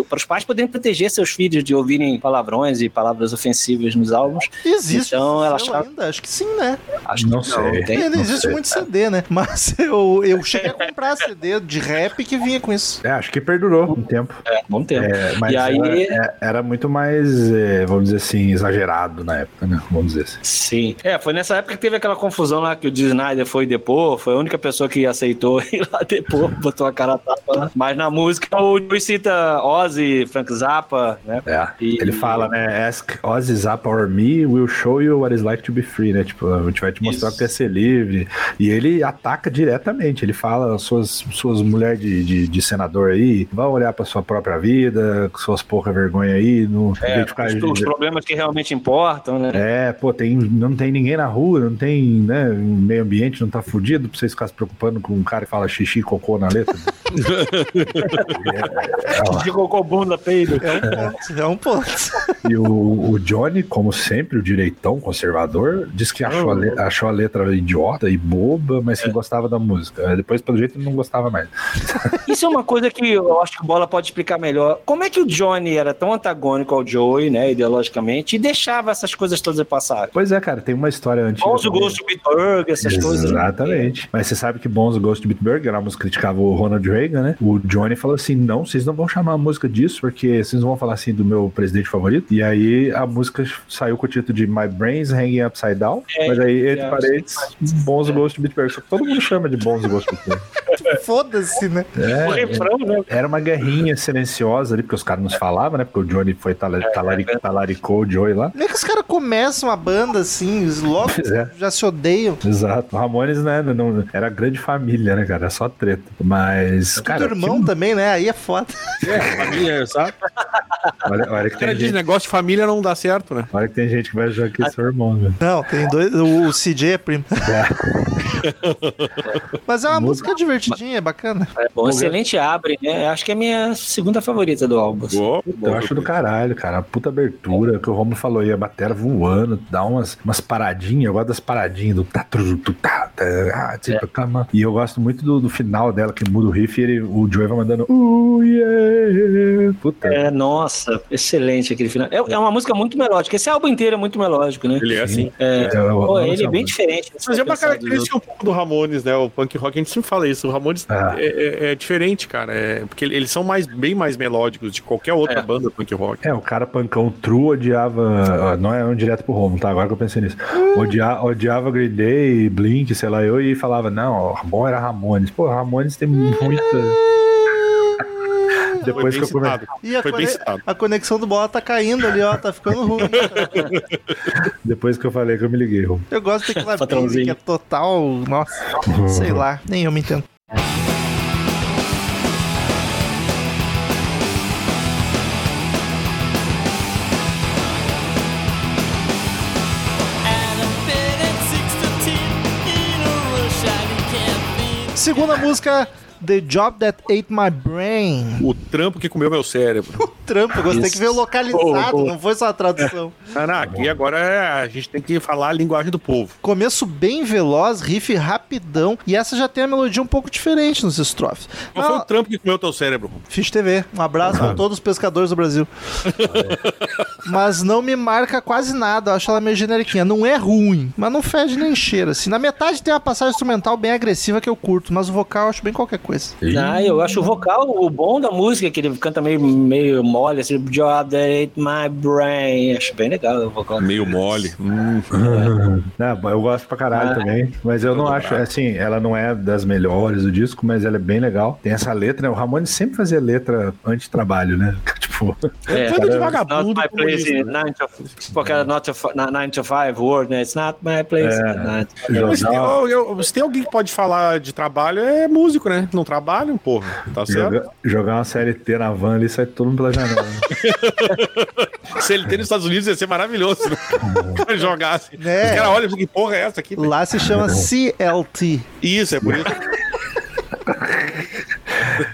Para os pais poderem proteger seus filhos de ouvirem palavrões e palavras ofensivas nos álbuns. Existe. Então, ela achava- ainda? Acho que sim, né? Acho Não que sei. tem. Ainda não existe sei. muito CD, né? Mas eu, eu cheguei a comprar CD de rap que vinha com isso. É, acho que perdurou um tempo. É, bom tempo. É, mas E aí- era, é- era muito mais, é, vamos dizer assim, exagerado na época, né? Vamos dizer assim. Sim. É, foi nessa época que teve aquela confusão lá que o Snyder foi depor, foi a única pessoa que aceitou ir lá depor, botou a cara a tapa lá. Mas na música o Joey cita Ozzy, Frank Zappa, né? É. E- Ele fala, né? Ask Ozzy Zappa or me, we'll show you what it's like to be free, né? Tipo, a gente vai te mostrar o que é ser livre. E ele ataca diretamente. Ele fala, suas, suas mulheres de, de, de senador aí, vão olhar pra sua própria vida, com suas pouca vergonha aí, no em É, ficar- os, os problemas que realmente importam, né? É, pô, tem, não tem ninguém na rua, não tem, né, o meio ambiente não tá fudido pra vocês ficarem se preocupando com um cara que fala xixi e cocô na letra. é, é, De cocô bunda peido. É um ponto. É um ponto. E o, o Johnny, como sempre, o direitão conservador, disse que achou, a, le- achou a letra idiota e boba, mas que gostava da música. Depois, pelo jeito, ele não gostava mais. Isso é uma coisa que eu acho que o Bola pode explicar melhor. Como é que o Johnny era tão antagônico ao Joey, né, ideologicamente, e deixava essas coisas todas passarem? Pois é, cara, tem uma história antiga. Bonzo também. Ghost Bitburg, essas coisas. né? Exatamente. Mas você sabe que Bonzo Ghost Bitburg era uma música que criticava o Ronald Reagan, né? O Johnny falou assim: não, vocês não vão chamar a música disso, porque vocês não vão falar assim do meu presidente favorito. E aí a música saiu com o título de My Brains Hanging Upside Down. É, mas aí, entre é, parênteses, Bonzo Ghost to Bitburg. Só que todo mundo chama de Bonzo Ghost Bitburg. foda-se, né? É, O refrão, né? Era uma guerrinha silenciosa ali, porque os caras não se falavam, né? Porque o Johnny foi tala- talari- talaricou o Joey lá. Como é que os caras começam a banda assim, logo é. já se odeiam? Exato. O Ramones, né? Não, era grande família, né, cara? Era só treta. Mas, Tudo cara, irmão que- também, né? Aí é foda. É, família, sabe? Olha, olha que tem diz gente, negócio de família não dá certo, né? olha que tem gente que vai achar que é seu irmão, velho. Não, tem dois. O, o CJ é primo. Mas é uma música divertidinha, é bacana. É bom, excelente abre, né? Acho que é a minha segunda favorita do álbum. assim. Boa, Eu acho do caralho, cara. A puta abertura que o Romulo falou aí, a bateria voando, dá umas, umas paradinhas. Eu gosto das paradinhas do tá, tá, tá, ah, tipo, cama. E eu gosto muito do, do final dela, que muda o riff e ele, o Joey vai mandando. Uh, yeah. Puta. É, nossa, excelente aquele final. É, é uma música muito melódica. Esse álbum inteiro é muito melódico, né? Ele é assim. É, Eu- eu- pô, eu- ele é bem diferente. Mas é uma característica um pouco do Ramones, né? O punk rock, a gente sempre fala isso. O Ramones Ah. é, é- é diferente, cara. É, porque eles são mais, bem mais melódicos de qualquer outra É. banda punk rock. É, o cara pancão true odiava. Não é um direto pro Romulo, tá? Agora que eu pensei nisso. Odia, odiava Green Day, Blink, sei lá, eu, e falava, não, bom era Ramones. Pô, Ramones tem muita. Depois que eu citado. E a, Foi bem citado. a conexão do bola tá caindo ali, ó. Tá ficando ruim. Depois que eu falei que eu me liguei, Romulo. Eu gosto Patrãozinho. que é total. Nossa, sei lá, nem eu me entendo. Segunda música, The Job That Ate My Brain. O trampo que comeu meu cérebro. Trampo, eu gostei que veio localizado, Oh, oh. não foi só a tradução. Ah, não, aqui agora é- a gente tem que falar a linguagem do povo. Começo bem veloz, riff rapidão, e essa já tem a melodia um pouco diferente nos estrofes. Qual foi Ah, o trampo que comeu teu cérebro? Fiz TV. Um abraço Ah. a todos os pescadores do Brasil. mas não me marca quase nada. Eu acho ela meio generiquinha. Não é ruim, mas não fede nem cheira. Assim. Na metade tem uma passagem instrumental bem agressiva que eu curto, mas o vocal eu acho bem qualquer coisa. Ah, eu acho o vocal, o bom da música, que ele canta meio, meio mole, assim, Job that ate my brain. Acho bem legal o vocal. Meio mole. Hum. Não, eu gosto pra caralho Ah. também, mas eu não acho, assim, ela não é das melhores do disco, mas ela é bem legal. Tem essa letra, né? O Ramones sempre fazia letra anti-trabalho, né? Tipo, É, Banda de not vagabundo my place né? nine to, porque era not to, na- nine to five word, né? It's not my place. É. Mas tem, se tem alguém que pode falar de trabalho, é músico, né? Não trabalham, porra. Tá certo? jogar, jogar uma CLT na van ali, sai todo mundo pela janela. né? Se ele tem nos Estados Unidos, ia ser maravilhoso, né? Jogasse. É. Os caras olham que porra é essa aqui? velho?" Lá se chama CLT. Isso, é por isso.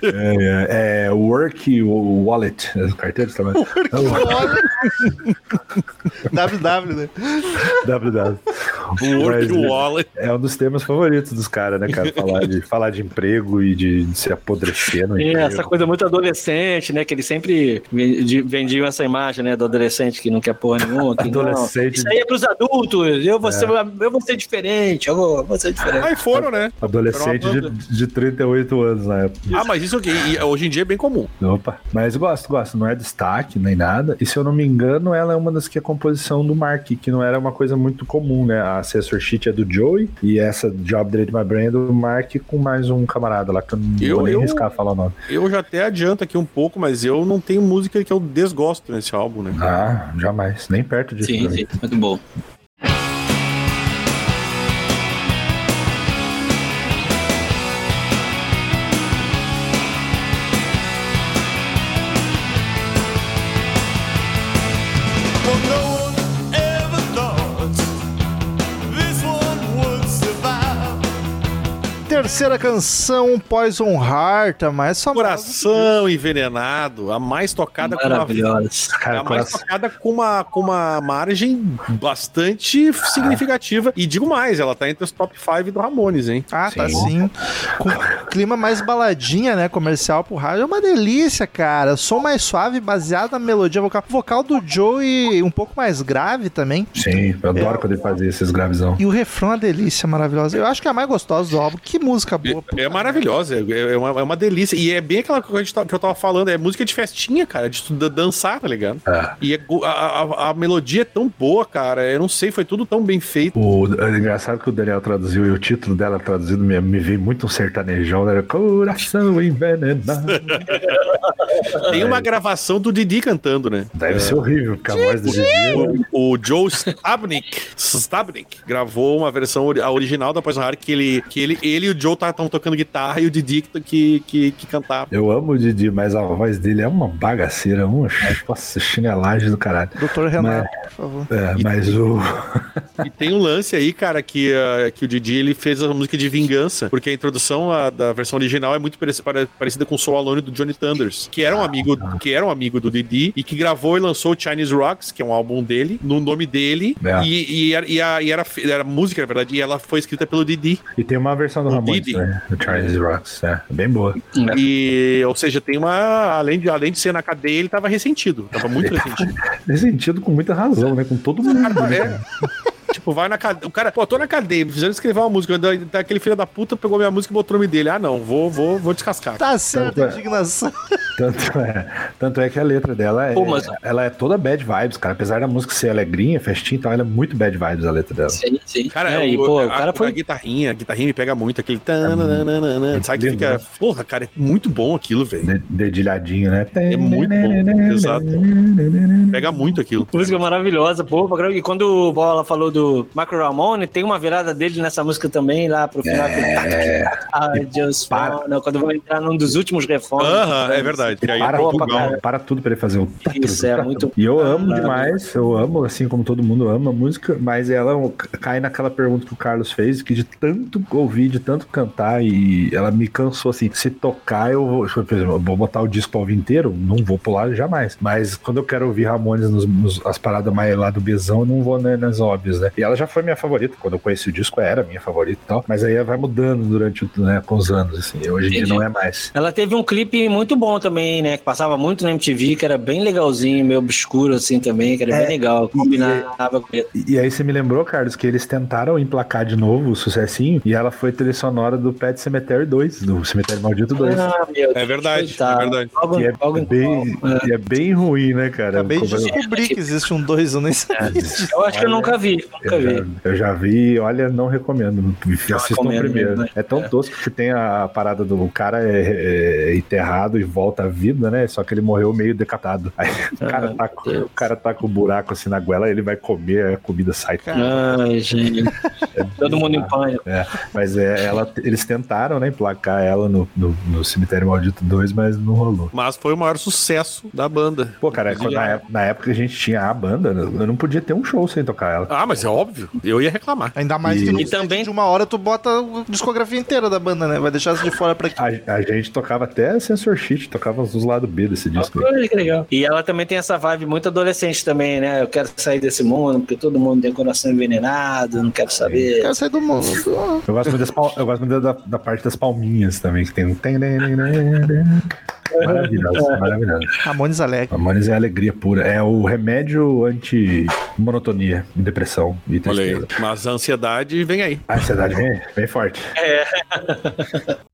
é, é, é Work Wallet, é, carteira de trabalho. WW, né? WW. Work Mas, wallet. É um dos temas favoritos dos caras, né, cara? Falar de, falar de emprego e de, de se apodrecer no É, emprego. essa coisa muito adolescente, né? Que eles sempre vendi- vendiam essa imagem, né? Do adolescente que não quer porra nenhuma. que não. Adolescente. Isso aí é pros adultos. Eu vou, ser, eu vou ser diferente. Eu vou, vou ser diferente. Aí foram, né? Adolescente de, de 38 anos na época. Ah, mas isso aqui, e hoje em dia é bem comum. Opa, mas gosto, gosto. Não é destaque nem nada. E se eu não me engano, ela é uma das que é composição do Mark, que não era uma coisa muito comum, né? A Assessor Sheet é do Joey e essa Job Dread My Brain é do Mark com mais um camarada lá, que eu não Eu- vou nem eu- arriscar falar o nome. Eu já até adianto aqui um pouco, mas eu não tenho música que eu desgosto nesse álbum, né? Ah, jamais. Nem perto disso. Sim, sim, muito bom. Terceira canção, Poison Heart, a mais famosa. Coração envenenado, a mais tocada com uma Maravilhosa. Cara, a mais tocada com uma, com uma margem bastante significativa. E digo mais, ela tá entre os top 5 do Ramones, hein? Ah, tá Sim. sim. Com clima mais baladinha, né? Comercial pro rádio. É uma delícia, cara. Som mais suave, baseado na melodia vocal. O vocal do Joey um pouco mais grave também. Sim, eu adoro É. quando ele fazia esses gravizão. E o refrão é uma delícia maravilhosa. Eu acho que é a mais gostosa do álbum. Que música boa. É maravilhosa, é é uma, é uma delícia. E é bem aquela coisa que tá- que eu tava falando, é música de festinha, cara, de dançar, tá ligado? É. E é a, a- a melodia é tão boa, cara. Eu não sei, foi tudo tão bem feito. O, é engraçado que o Daniel traduziu e o título dela traduzido me, me veio muito um sertanejão, né? Coração envenenado. Tem uma gravação do Didi cantando, né? Deve ser horrível, porque a voz do Didi é- O Joe Stabnik, Stabnik gravou uma versão a original da Poison Heart que ele, que ele, ele e o Joe estavam tocando guitarra e o Didi que, que, que, que cantava. Eu amo o Didi, mas a voz dele é uma bagaceira, uma nossa, chinelagem do caralho. Doutor Renato, por favor. É, mas o. E tem um lance aí, cara, que, ah, que o Didi ele fez a música de vingança, porque a introdução ah, da versão original é muito parec- pare- parecida com o Soul Alone do Johnny Thunders, que era um amigo, que era um amigo do Didi e que gravou e lançou o Chinese Rocks, que é um álbum dele, no nome dele, É. e, e, era- e, a- e era, era música, na verdade, e ela foi escrita pelo Didi. E tem uma versão do O Ramones, Didi. né? Charles Rocks, é, bem boa. E, ou seja, tem uma. Além de, além de ser na cadeia, ele tava ressentido. Tava muito ressentido. Nesse sentido, com muita razão, né? Com todo mundo. né? É. Tipo, vai na cadeia. O cara, pô, tô na cadeia, fizeram escrever uma música. Aquele filho da puta pegou minha música e botou o nome dele. Ah, não, vou, vou, vou descascar. Tá certo, a Tanto é. indignação. Tanto é, tanto é que a letra dela é, Pô, mas- ela é toda bad vibes, cara. Apesar da música ser alegrinha, festinha, então ela é muito bad vibes a letra dela. Sim, sim. Cara, é, o, e, pô, a, o cara a foi. guitarrinha, a guitarrinha me pega muito, aquele. tananana, Sabe que fica. né? Porra, cara, é muito bom aquilo, velho. De- Dedilhadinho, né? É muito bom, exato. Pega muito aquilo. Música maravilhosa, pô. E quando o Bola falou do Marco Ramone, tem uma virada dele nessa música também, lá pro final. É, I just para. wanna, quando vai entrar num dos últimos refrões. Aham, é verdade. E aí, para, Boa tudo, pra caralho. para tudo pra ele fazer o. Isso, é muito- E eu amo Ah, demais, eu amo, assim como todo mundo ama a música, mas ela cai naquela pergunta que o Carlos fez, que de tanto ouvir, de tanto cantar, e ela me cansou assim. Se tocar, eu vou, por exemplo, eu vou botar o disco pra ouvir inteiro, não vou pular jamais. Mas quando eu quero ouvir Ramones nos, nos- as paradas mais lá do Bezão, eu não vou né, nas óbvias, né? E ela já foi minha favorita, quando eu conheci o disco, era minha favorita e tal, mas aí vai mudando durante né, com os anos, assim. Hoje em dia não é mais. Ela teve um clipe muito bom também, né? Que passava muito na MTV, que era bem legalzinho, meio obscuro assim também, que era É, bem legal. Combinava com ele. E, aí você me lembrou, Carlos, que eles tentaram emplacar de novo o sucessinho e ela foi trilha sonora do Pet Cemetery 2, do Cemitério Maldito 2. Ah, meu É verdade, coitado. é verdade. Que é logo em bem, qual? É. e é bem ruim, né, cara? Acabei de descobrir que existe um dois, eu nem sabia disso. Eu acho que eu nunca vi, nunca eu, já, vi. eu já vi, olha, não recomendo. Assistam recomendo primeiro. mesmo, né? É tão tosco que tem a parada do cara é, é enterrado e volta à vida, né? Só que ele morreu meio decapitado. Aí o cara, Ah, tá, com- o cara tá com um buraco assim na goela, ele vai comer, a comida sai. Ai, gente. Todo mundo em pânico. É, mas é, ela, eles tentaram, né, emplacar ela no, no, no Cemitério Maldito 2, mas não rolou. Mas foi o maior sucesso da banda. Pô, cara, quando, na, época, na época que a gente tinha a banda, eu não podia ter um show sem tocar ela. Ah, mas é óbvio. Eu ia reclamar. Ainda mais E- que no E também- de uma hora tu bota a discografia inteira da banda, né? Vai deixar isso de fora pra quê? A, a gente tocava até Sensor Sheet, tocava os lados B desse disco. aí. Olha que legal. E ela também tem essa vibe muito adolescente também, né? Eu quero sair desse mundo, porque todo mundo tem coração envenenado, não quero saber. Quero sair do mundo. Eu gosto muito, das pal- eu gosto muito da, da parte das palminhas também, que tem um. Maravilhoso, maravilhoso. Ramones Alegre. Ramones é alegria pura. É o remédio anti-monotonia, depressão e Olha aí. Mas a ansiedade vem aí. A ansiedade vem, vem forte. Anxiety,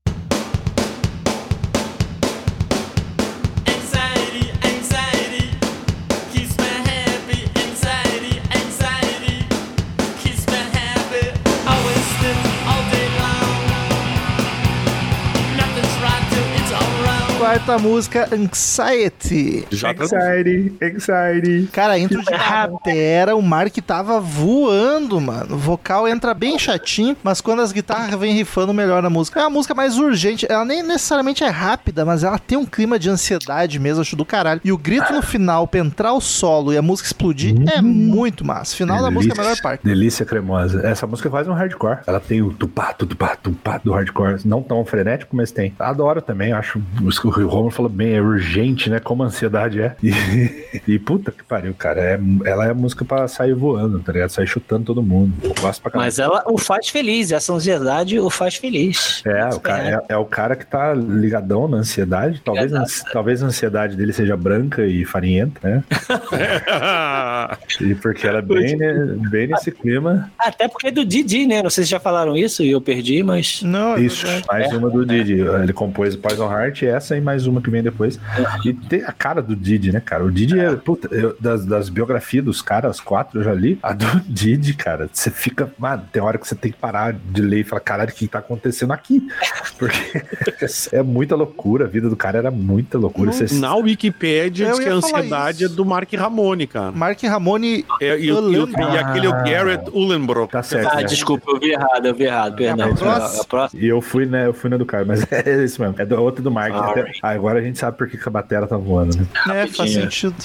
Quarta música, Anxiety. Já tá Anxiety, anxiety. Cara, intro de batera, o Mark tava voando, mano. O vocal entra bem chatinho, mas quando as guitarras vêm rifando, melhora a música. É uma música mais urgente. Ela nem necessariamente é rápida, mas ela tem um clima de ansiedade mesmo, acho do caralho. E o grito no final, pra entrar o solo e a música explodir, é muito massa. Final da música é a melhor parte. Delícia cremosa. Essa música faz um hardcore. Ela tem o tupá, tupá, tupá do hardcore. Não tão frenético, mas tem. Adoro também. Acho o o Romulo falou bem, é urgente, né? Como a ansiedade é. E, e puta que pariu, cara. É, ela é música pra sair voando, tá ligado? Sair chutando todo mundo. Eu gosto pra. Mas ela o faz feliz, essa ansiedade o faz feliz. É, o cara, é, é o cara que tá ligadão na ansiedade. Talvez, a, talvez a ansiedade dele seja branca e farinhenta, né? E porque ela é bem, né, bem nesse clima. Até porque é do Didi, né? Não sei se já falaram isso e eu perdi, mas. Não, é Isso, verdade. mais uma do Didi. Ele compôs Poison Heart, essa e mais uma que vem depois. E tem a cara do Didi, né, cara? O Didi é. Puta, eu- das, das biografias dos caras, as quatro eu já li. A do Didi, cara, você fica. Mano, tem hora que você tem que parar de ler e falar, caralho, o que tá acontecendo aqui? Porque é muita loucura. A vida do cara era muita loucura. Você- Na Wikipédia Eu diz que a ansiedade isso. é do Mark Ramone, cara. Mark Ramone. É, e, Eu e- aquele é o Garrett Ullenbrock. Tá certo. Ah, né? desculpa, eu vi errado, eu vi errado, perdão. a próxima? A próxima. E eu fui, né? Eu fui na do cara, mas é isso mesmo. É do, outra do Mark. Até- ah, agora a gente sabe por que, que a batera tá voando, né? É, faz sentido.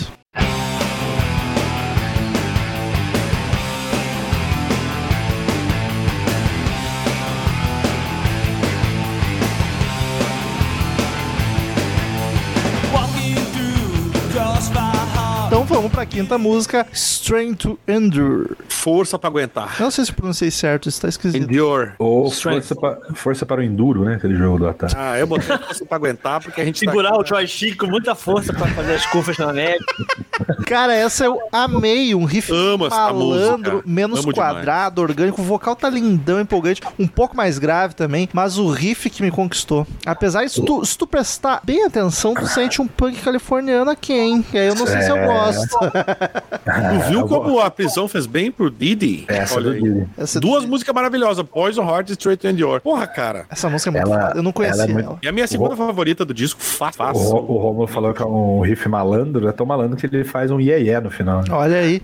Pra quinta música, Strain to Endure. Força pra aguentar. Eu não sei se pronunciei certo, isso tá esquisito. Endure. Ou Strength. força, pa- força para o Enduro, né? Aquele jogo do Atari. Ah, eu botei força pra aguentar porque a gente Segurar tá o aqui, joystick com muita força pra fazer as curvas na neve. Cara, essa eu amei, um riff Amo malandro, menos Amo demais. quadrado, orgânico, o vocal tá lindão, empolgante, um pouco mais grave também, mas o riff que me conquistou. Apesar, se tu, se tu prestar bem atenção, tu sente um punk californiano aqui, hein? E aí eu não sei se eu É. gosto. Tu viu eu como a prisão fez bem pro Didi? Essa Olha do aí. Didi. Essa, Duas músicas maravilhosas, Poison Heart e Straight to Endure. Porra, cara. essa música é muito Ela- foda, eu não conhecia ela ela. é muito- E a minha segunda favorita do disco, fácil. O, o Romulo falou que é um riff malandro, é tão malandro que ele faz um iê iê no final. né? Olha aí,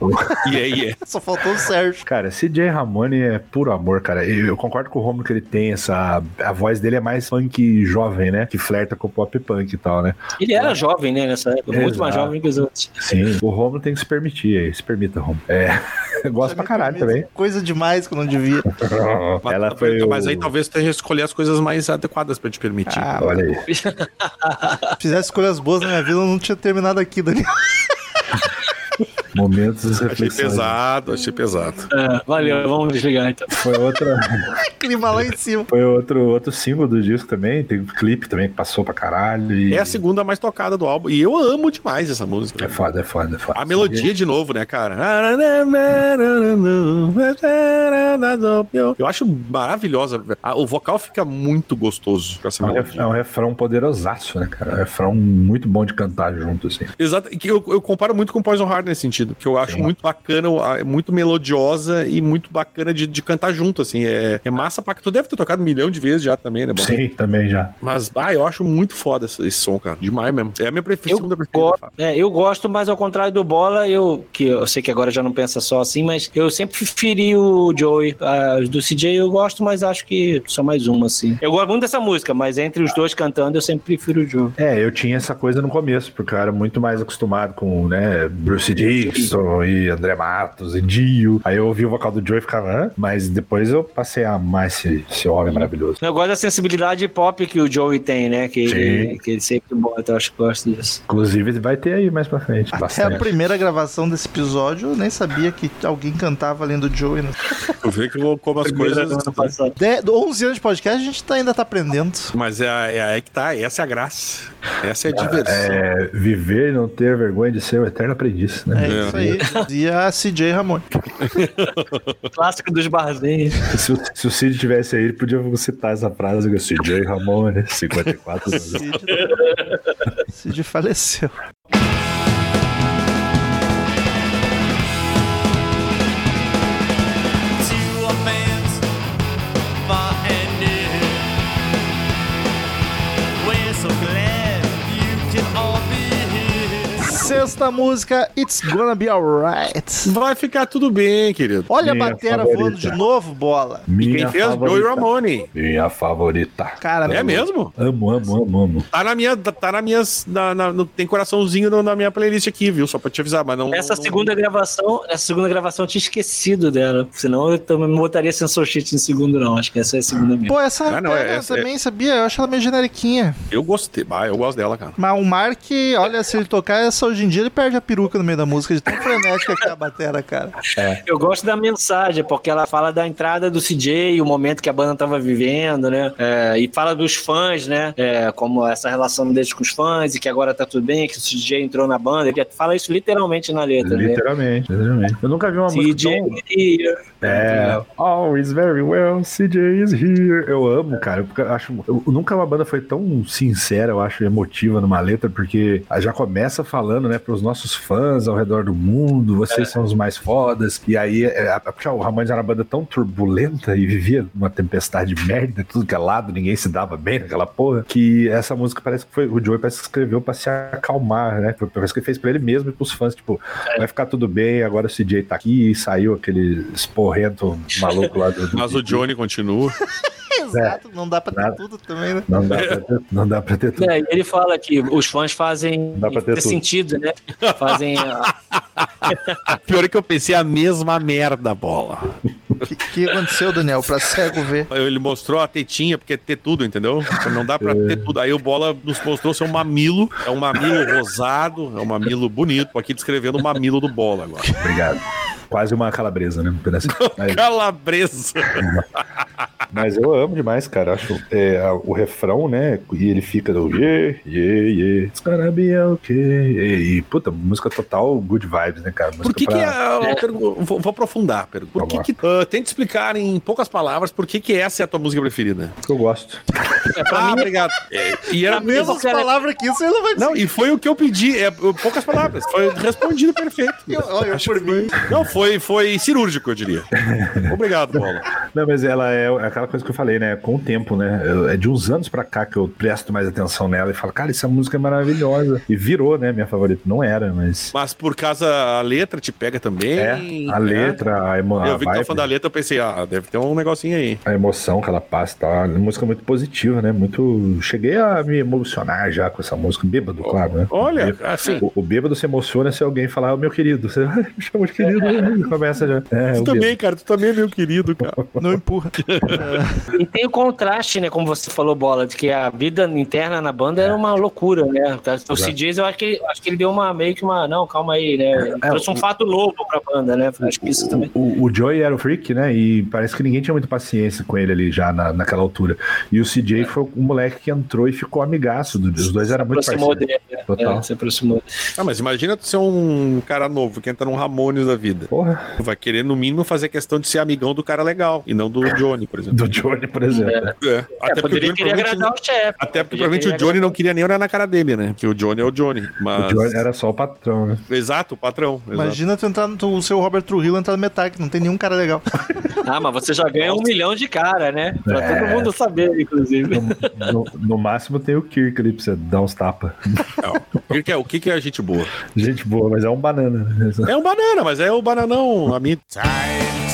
aí, é. só faltou o Sérgio. Cara, CJ Ramone é puro amor, cara. Eu, eu concordo com o Romulo que ele tem essa. A voz dele é mais funk jovem, né? Que flerta com o pop punk e tal, né? Ele era jovem, né, nessa época, muito mais jovem que os outros. Sim. O Romulo tem que se permitir aí. Se permita, Romulo. É. Eu gosto pra caralho também. Coisa demais que eu não devia. Mas, Ela foi. mas o- aí talvez tenha que escolher as coisas mais adequadas pra te permitir. Ah, Olha aí. Se fizesse escolhas boas na minha vida, eu não tinha terminado aqui, Daniel. Momentos de achei reflexão. pesado, achei pesado. É, valeu, vamos desligar então. Foi outra. Clima lá em cima. Foi outro, outro símbolo do disco também. Tem um clipe também que passou pra caralho. E... É a segunda mais tocada do álbum. E eu amo demais essa música. É foda, é foda, é foda. A melodia de novo, né, cara? Eu acho maravilhosa. O vocal fica muito gostoso com essa É um, melodia. é um refrão poderosaço, né, cara? É um refrão muito bom de cantar junto, assim. Exato. Eu, eu comparo muito com Poison Heart nesse sentido, que eu acho Sim. muito bacana, ah, muito melodiosa e muito bacana de, de cantar junto, assim. É, é massa pra que tu deve ter tocado um milhão de vezes já também, né? Bom? Sim, também já. Mas, ah, eu acho muito foda esse, esse som, cara. Demais mesmo. É a minha prefer- Eu segunda preferida. gosto, é, eu gosto, mas ao contrário do Bola, eu que eu sei que agora já não pensa só assim, mas eu sempre preferi o Joey. Ah, os do CJ eu gosto, mas acho que só mais uma, assim. Eu gosto muito dessa música, mas entre os dois cantando, eu sempre prefiro o Joey. É, eu tinha essa coisa no começo, porque eu era muito mais acostumado com, né, Bruce Dixon e André Matos e Dio. Aí eu ouvi o vocal do Joey e ficava, Hã? mas depois eu passei a amar esse, esse homem maravilhoso. Eu gosto da sensibilidade pop que o Joey tem, né? Que, ele, que ele sempre bota, eu acho que gosto disso. Inclusive, vai ter aí mais pra frente. Até a bastante. primeira gravação desse episódio, eu nem sabia que alguém cantava além do Joey. Né? Eu vejo que como as coisas. De, 11 anos de podcast, a gente tá- ainda tá aprendendo. Mas é, é aí que tá, essa é a graça. Essa é a diversão. É, viver e não ter vergonha de ser o eterno aprendiz, né? É, isso aí. E a CJ Ramon. Clássico dos barzinhos. Se, o- se o Cid tivesse aí, ele podia citar essa frase que o CJ Ramone, 54 anos. Cid, Cid faleceu. Sexta da música It's Gonna Be Alright. Vai ficar tudo bem, querido. Olha Minha a batera favorita. voando de novo, bola. E quem fez? Joey Ramone. Minha favorita. Cara, É mesmo? Amo, amo, amo, amo. Tá na minha. Tá na minhas. Na, na- no- tem coraçãozinho no- na minha playlist aqui, viu? Só pra te avisar, mas não. Essa não- segunda gravação, essa segunda gravação eu tinha esquecido dela. Senão eu também não botaria Sensor Sheet em segundo, não. Acho que essa é a segunda mesmo. Pô, essa, Ah, não, é- pega essa também, sabia? Eu acho ela meio generiquinha. Eu gostei. Ah, eu gosto dela, cara. Mas o Mark, olha, se ele tocar essa hoje em dia, ele perde a peruca no meio da música, de tão frenética que é a batera, cara. Eu gosto da mensagem, porque ela fala da entrada do CJ, o momento que a banda tava vivendo, né? É, e fala dos fãs, né? É, como essa relação deles com os fãs e que agora tá tudo bem, que o CJ entrou na banda. Ele fala isso literalmente na letra, né? Literalmente, literalmente. Eu nunca vi uma música CJ tão... here. É, always very well, CJ is here. Eu amo, cara. Eu acho, eu- nunca uma banda foi tão sincera, eu acho, emotiva numa letra, porque já começa falando, né, pros nossos fãs ao redor do mundo, vocês são os mais fodas. E aí, é, é, porque o Ramones era uma banda tão turbulenta e vivia numa tempestade de merda, tudo que é lado, ninguém se dava bem naquela porra, que essa música parece que foi, o Joey parece que escreveu pra se acalmar, né? Parece que ele fez pra ele mesmo e pros fãs, tipo, vai ficar tudo bem, agora o CJ tá aqui e saiu aquele esporrento maluco lá do. Mas o Johnny continua. Exato, não dá pra ter Nada. tudo também, né? Não dá pra ter, não dá pra ter tudo. É, e ele fala que os fãs fazem Dá pra ter ter tudo. sentido, né? Fazem. a- Pior é que eu pensei a mesma merda, bola. O que, que aconteceu, Daniel? Pra cego ver. Ele mostrou a tetinha, porque é ter tudo, entendeu? Não dá pra ter tudo. Aí o Bola nos mostrou ser um mamilo. É um mamilo rosado, é um mamilo bonito. Tô aqui descrevendo o mamilo do Bola agora. Obrigado. Quase uma calabresa, né? Um pedacinho. Mas, Calabresa. mas eu amo demais, cara. Acho é, a- o refrão, né? E ele fica do yeah, yeah, yeah. It's gonna be okay. E, e, puta, música total good vibes, né, cara? Música Por que que pra- é, eu pergu- vou, vou aprofundar, pergunta. Por que que ah, tenta explicar em poucas palavras por que que essa é a tua música preferida? que eu gosto. É, pra ah, mim, obrigado. É, e era Pra mim, mesmo. Mesmas palavras que isso, ele não vai dizer. Não, e foi o que eu pedi, é poucas palavras. Foi respondido perfeito. Eu- Olha, por mim. Não, foi, foi cirúrgico, eu diria. Obrigado, Bola. Não, mas ela é aquela coisa que eu falei, né? Com o tempo, né? É de uns anos pra cá que eu presto mais atenção nela e falo, cara, essa música é maravilhosa. E virou, né? Minha favorita. Não era, mas. Mas por causa a letra te pega também. É, a né? letra, a, emo a Eu vi que tá vibe, falando da letra, eu pensei, ah, deve ter um negocinho aí. a emoção que ela passa e tal. É uma música muito positiva, né? Muito. Cheguei a me emocionar já com essa música. Bêbado, claro, né? Olha, Bêbado. assim, O, o bêbado se emociona se alguém falar, "Ô, meu querido, você me chama de querido, começa já. É, tu também, cara, tu também é meu querido, cara. Não empurra. E tem o contraste, né? Como você falou, Bola, de que a vida interna na banda era uma loucura, né? O CJs, eu acho que, acho que ele deu uma meio que uma. Não, calma aí, né? Trouxe um fato novo pra banda, né? Acho que isso também. O, o Joey era o freak, né? E parece que ninguém tinha muita paciência com ele ali já na, naquela altura. E o CJ foi um moleque que entrou e ficou amigaço. Os dois eram muito aproximou parceiros. dele. né? Total. É, se aproximou. Ah, mas imagina tu ser um cara novo que entra num Ramones da vida. Porra, Tu vai querer, no mínimo, fazer questão de ser amigão do cara legal, e não do Johnny, por exemplo. do Johnny, por exemplo. É. É, Até porque o Johnny agradar o chefe. Até porque provavelmente o Johnny não queria nem olhar na cara dele, né? Porque o Johnny é o Johnny. Mas... O Johnny era só o patrão, né? Exato, o patrão. exato. Imagina tu entrar no o seu Robert Trujillo entrar no Metallica, não tem nenhum cara legal. Ah, mas você já ganha um milhão de cara, né? Pra É. todo mundo saber, inclusive. No, no- no máximo tem o Kirk ali pra você dar uns tapas. Não. O que que é, o que que é gente boa? Gente boa, mas é um banana. né? É um banana, mas é o bananão. A minha... Time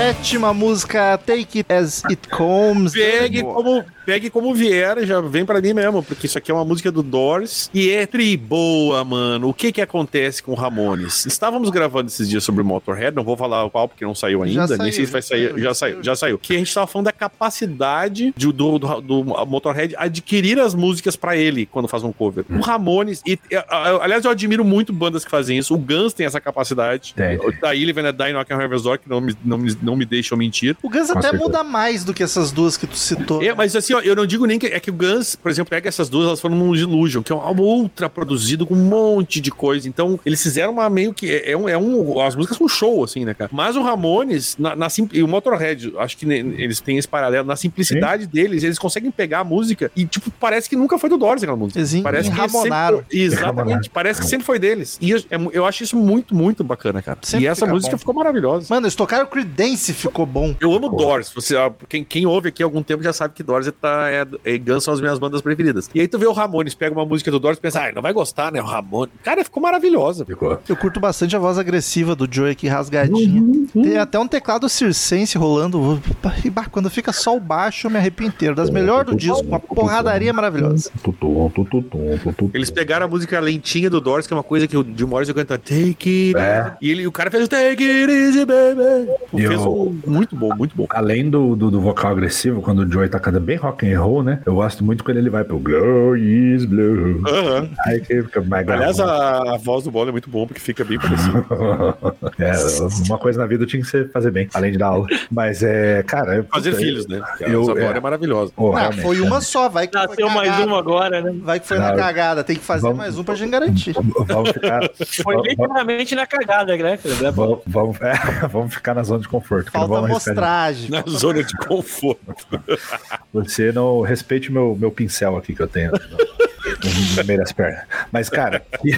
Sétima música, Take It As It Comes. Pegue como, pegue como vier, já vem pra mim mesmo, porque isso aqui é uma música do Doors e é tri boa, mano. O que que acontece com o Ramones? Estávamos gravando esses dias sobre o Motorhead, não vou falar qual porque não saiu ainda, Já nem saiu, sei se vai sair, saiu, já saiu, saiu. já saiu. Que a gente tava falando da capacidade de- do, do, do Motorhead adquirir as músicas pra ele quando faz um cover. O Ramones, e, aliás, eu admiro muito bandas que fazem isso. O Guns tem essa capacidade. Tem. Daí ele vem a Die Knock on Heaven's Door, que não me, não me, não me deixam mentir. O Guns até certeza. muda mais do que essas duas que tu citou. É, mas assim, ó, eu não digo nem que é que o Guns, por exemplo, pega essas duas, elas foram num Illusion, que é um álbum ultra produzido com um monte de coisa. Então, eles fizeram uma meio que. É, é um, é um. As músicas são show, assim, né, cara? Mas o Ramones, na, na sim- e o Motorhead, acho que ne- eles têm esse paralelo. Na simplicidade deles, eles conseguem pegar a música e, tipo, parece que nunca foi do Doors aquela música. Eles Parece que sempre- Exatamente. Parece que sempre foi deles. E eu, é eu acho isso muito, muito bacana, cara. Sempre e essa música bom. ficou maravilhosa. Mano, eles tocaram Creedence, ficou bom. Eu amo Doors. Você, ah, quem, quem ouve aqui há algum tempo já sabe que Doors é, tá, é, é Guns são as minhas bandas preferidas. E aí tu vê o Ramones, pega uma música do Doors e pensa, ah, não vai gostar, né? O Ramones. Cara, ficou maravilhosa. Ficou. Eu curto bastante a voz agressiva do Joey aqui, rasgadinha. Tem até um teclado circense rolando. E quando fica só o baixo, eu me arrepio inteiro. Das melhores do disco, uma porradaria maravilhosa. Eles pegaram a música lentinha do Doors, que é uma coisa que o Jim Morrison canta Take It. É. E, ele, o cara fez o Take It Easy, baby. E Fez um muito bom, muito bom. Além do, do, do vocal agressivo, quando o Joey tá cantando bem rock and roll, né? Eu gosto muito quando ele vai pro Glow is Blue. Aham. Aí que fica mega Aliás, a, a voz do Bola é muito bom, porque fica bem parecido. é, uma coisa na vida tinha que ser fazer bem, além de dar aula. Mas é, cara. eu- Fazer puta, filhos, né? Eu- Eu, agora é. é maravilhosa. Pô, Ah, foi uma só, vai que foi Nasceu mais cagada. uma agora, né? Vai que foi na Não. cagada, tem que fazer Vamos- mais um pra gente garantir. Vamos ficar. Foi literalmente na cagada, né? Vamos, vamos, é, vamos ficar na zona de conforto. Que não Falta amostragem. Na zona de conforto. Você não respeite meu, meu pincel aqui que eu tenho no, no meio das pernas. Mas, cara, que,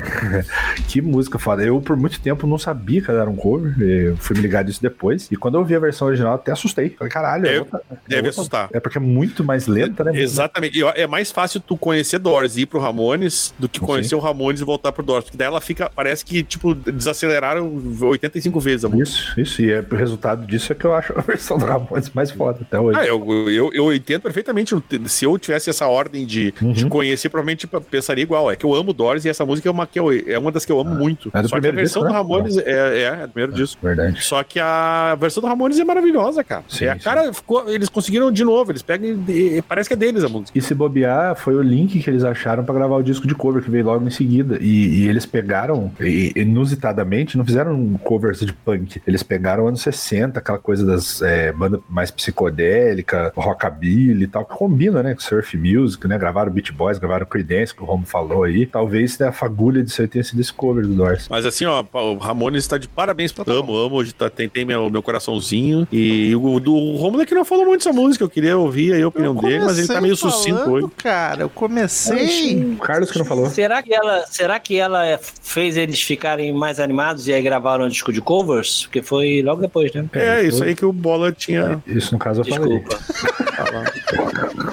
que música foda. Eu, por muito tempo, não sabia que era um cover. Eu fui me ligar disso depois. E quando eu vi a versão original, até assustei. Falei, caralho, É, vou- eu Deve vou- assustar. É porque é muito mais lenta, né? Exatamente. E, É mais fácil tu conhecer Doors e ir pro Ramones do que conhecer o Ramones e voltar pro Doors. Porque daí ela fica. Parece que, tipo, desaceleraram 85 vezes a música. Isso, isso. E é, o resultado disso é que eu acho a versão do Ramones mais foda até hoje. Ah, eu, eu, eu entendo perfeitamente. Se eu tivesse essa ordem de, de Uhum. conhecer, provavelmente tipo, pensaria igual. É que eu amo Doors e essa música é uma, que eu, é uma das que eu amo muito. É do Só que a primeiro versão disco, do né? Ramones é, é, é do primeiro disco. Verdade. Só que a versão do Ramones é maravilhosa, cara. Sim, é, a sim. cara ficou, eles conseguiram de novo. Eles pegam e, e parece que é deles a música. E se bobear, foi o link que eles acharam pra gravar o disco de cover, que veio logo em seguida. E, e eles pegaram, inusitadamente, não fizeram covers de punk. Eles pegaram anos 60, aquela coisa das é, bandas mais psicodélica, rockabilly e tal, que combina, né? Com surf music, né? Gravaram Beat Boys, gravaram Creedence, que o Romo falou aí. Talvez a fagulha de ser tenha sido esse cover do Doors. Mas assim, ó, o Ramones está de parabéns. Amo, amo. Hoje tá, tem, tem meu, meu coraçãozinho. E o do Romulo é que não falou muito dessa música. Eu queria ouvir aí a opinião dele, mas ele tá meio sucinto hoje. Cara, eu comecei. O Carlos que não falou. Será que ela, será que ela é, fez eles ficarem mais animados e aí gravaram um disco de covers? Porque foi logo depois, né? É, isso aí que o Bola tinha Isso no caso eu falei. Desculpa.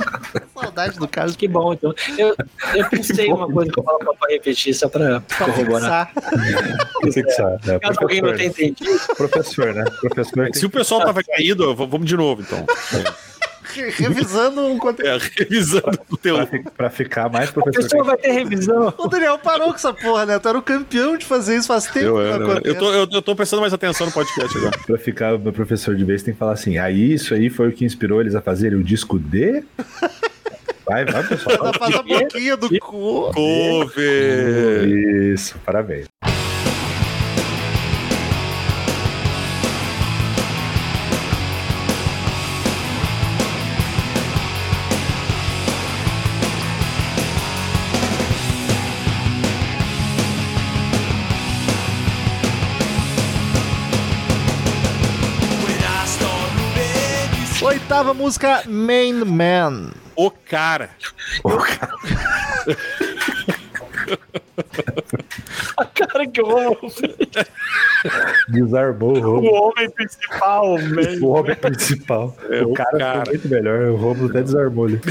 do Carlos. Que bom, então. Eu, eu pensei uma coisa que eu falo pra repetir só pra corroborar. Você que sabe, né? Caso alguém não Professor, tenha entendido. professor, né? Professor Se o pessoal tava caído, vamos de novo, então. Revisando um conteúdo. É, revisando o teu. pra ficar mais A professor. pessoa vai ter revisão. O Daniel parou com essa porra, né? Tu era o campeão de fazer isso faz tempo. Eu, era, eu, tô, eu, eu tô prestando mais atenção no podcast agora. Pra ficar meu professor de vez, tem que falar assim: aí isso aí foi o que inspirou eles a fazerem o disco D? Vai, vai, pessoal. Ela faz a boquinha do cu. Cover! Isso, parabéns. Oitava música, Main Man. O cara. A cara que eu Desarmou o O Romulo. homem principal, velho. O homem principal. É, o o cara, cara. foi muito melhor. O Romulo até desarmou ele.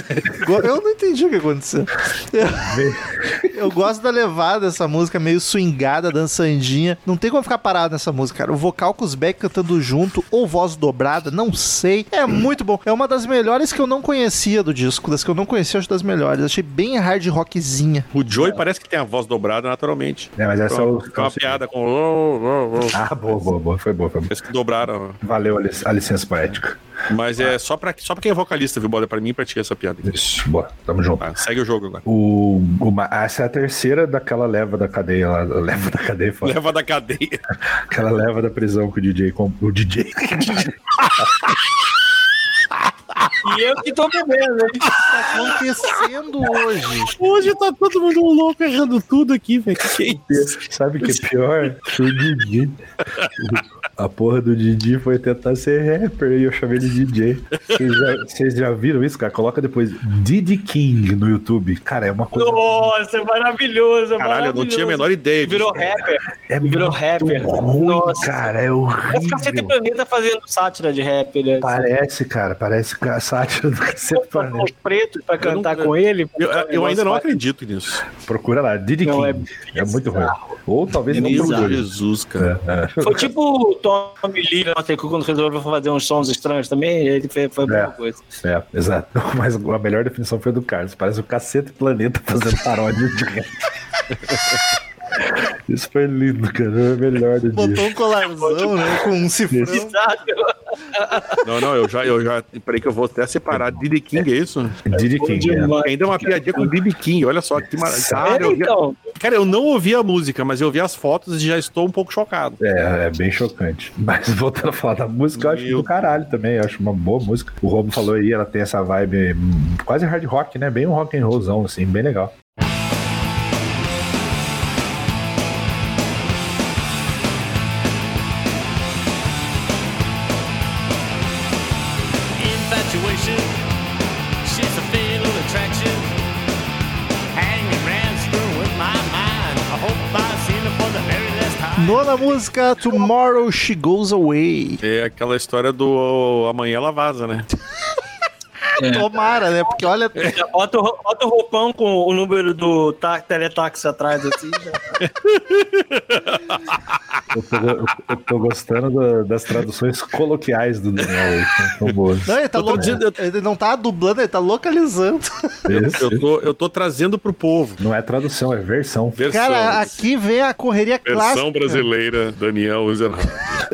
Eu não entendi o que aconteceu. Eu, eu gosto da levada dessa música, meio swingada, dançandinha. Não tem como ficar parado nessa música, cara. O vocal com os Beck cantando junto, ou voz dobrada, não sei. É muito bom. É uma das melhores que eu não conhecia do disco. Das que eu não conhecia, eu acho das melhores. Achei bem hard rockzinha. O Joey parece que tem a voz dobrada naturalmente. É, mas essa é É o. uma, é uma piada com. Ah, boa, boa, boa. Foi boa, foi boa. Parece que dobraram. Valeu a, lic- a licença poética. Mas é só pra, só pra quem é vocalista, viu, Bola? Pra mim, praticar essa piada. Isso, boa. Tamo junto. Tá, segue o jogo agora. O, uma- essa é a terceira daquela leva da cadeia lá. Leva da cadeia, foda. Leva da cadeia. Aquela leva da prisão que o DJ. com- O DJ. E eu que tô bebendo, hein? tá acontecendo hoje? Hoje tá todo mundo louco errando tudo aqui, velho. Que isso? Sabe o que é pior? O Didi. A porra do Didi foi tentar ser rapper e eu chamei de DJ. Vocês já, vocês já viram isso, cara? Coloca depois Didi King no YouTube. Cara, é uma coisa. Nossa, é maravilhoso. é Caralho, eu não tinha a maravilhoso. menor ideia. Virou rapper. É virou muito rapper. ruim, Nossa. cara. É É o Cacete horrível. Planeta fazendo sátira de rap, né? Parece, cara. Parece a sátira do Cacete Planeta. os pretos pra cantar não- com ele. Eu, eu ainda não acredito nisso. Procura lá, Didi Não, King. É, muito ruim. Ou talvez não Meu procure. Jesus, cara. É, é. Foi tipo o Tommy Lee quando resolveu fazer uns sons estranhos também, ele fez, foi a mesma É. coisa. É, exato. Mas a melhor definição foi do Carlos. Parece o cacete planeta fazendo paródia de rap. Isso foi lindo, cara. O melhor do Botou dia. um colarzão, né? Com um cifrão. Não, não, eu já, eu já. Peraí que eu vou até separar. Diddy King, é isso? Didi King. é. Ainda é uma piadinha com Diddy King, olha só que maravilha. Cara, É, eu então, cara, eu não ouvi a música, mas eu vi as fotos e já estou um pouco chocado. É, é bem chocante. Mas voltando a falar da música, eu acho Meu. do caralho também. Eu acho uma boa música. O Robo falou aí, ela tem essa vibe hum, quase hard rock, né? Bem um rock and rollzão, assim, bem legal. Nona música, Tomorrow She Goes Away. É aquela história do amanhã ela vaza, né? Tomara, né? Porque olha, já bota, o- bota o roupão com o número do tá, teletaxi atrás, assim. Eu tô, eu- eu tô gostando da- das traduções coloquiais do Daniel. boas. não, ele, tá Eu lo- ele não tá dublando, ele tá localizando. Isso. Eu tô, eu tô trazendo pro povo. Não é tradução, é versão. Versão, Cara, aqui vem a correria versão clássica. brasileira, Daniel.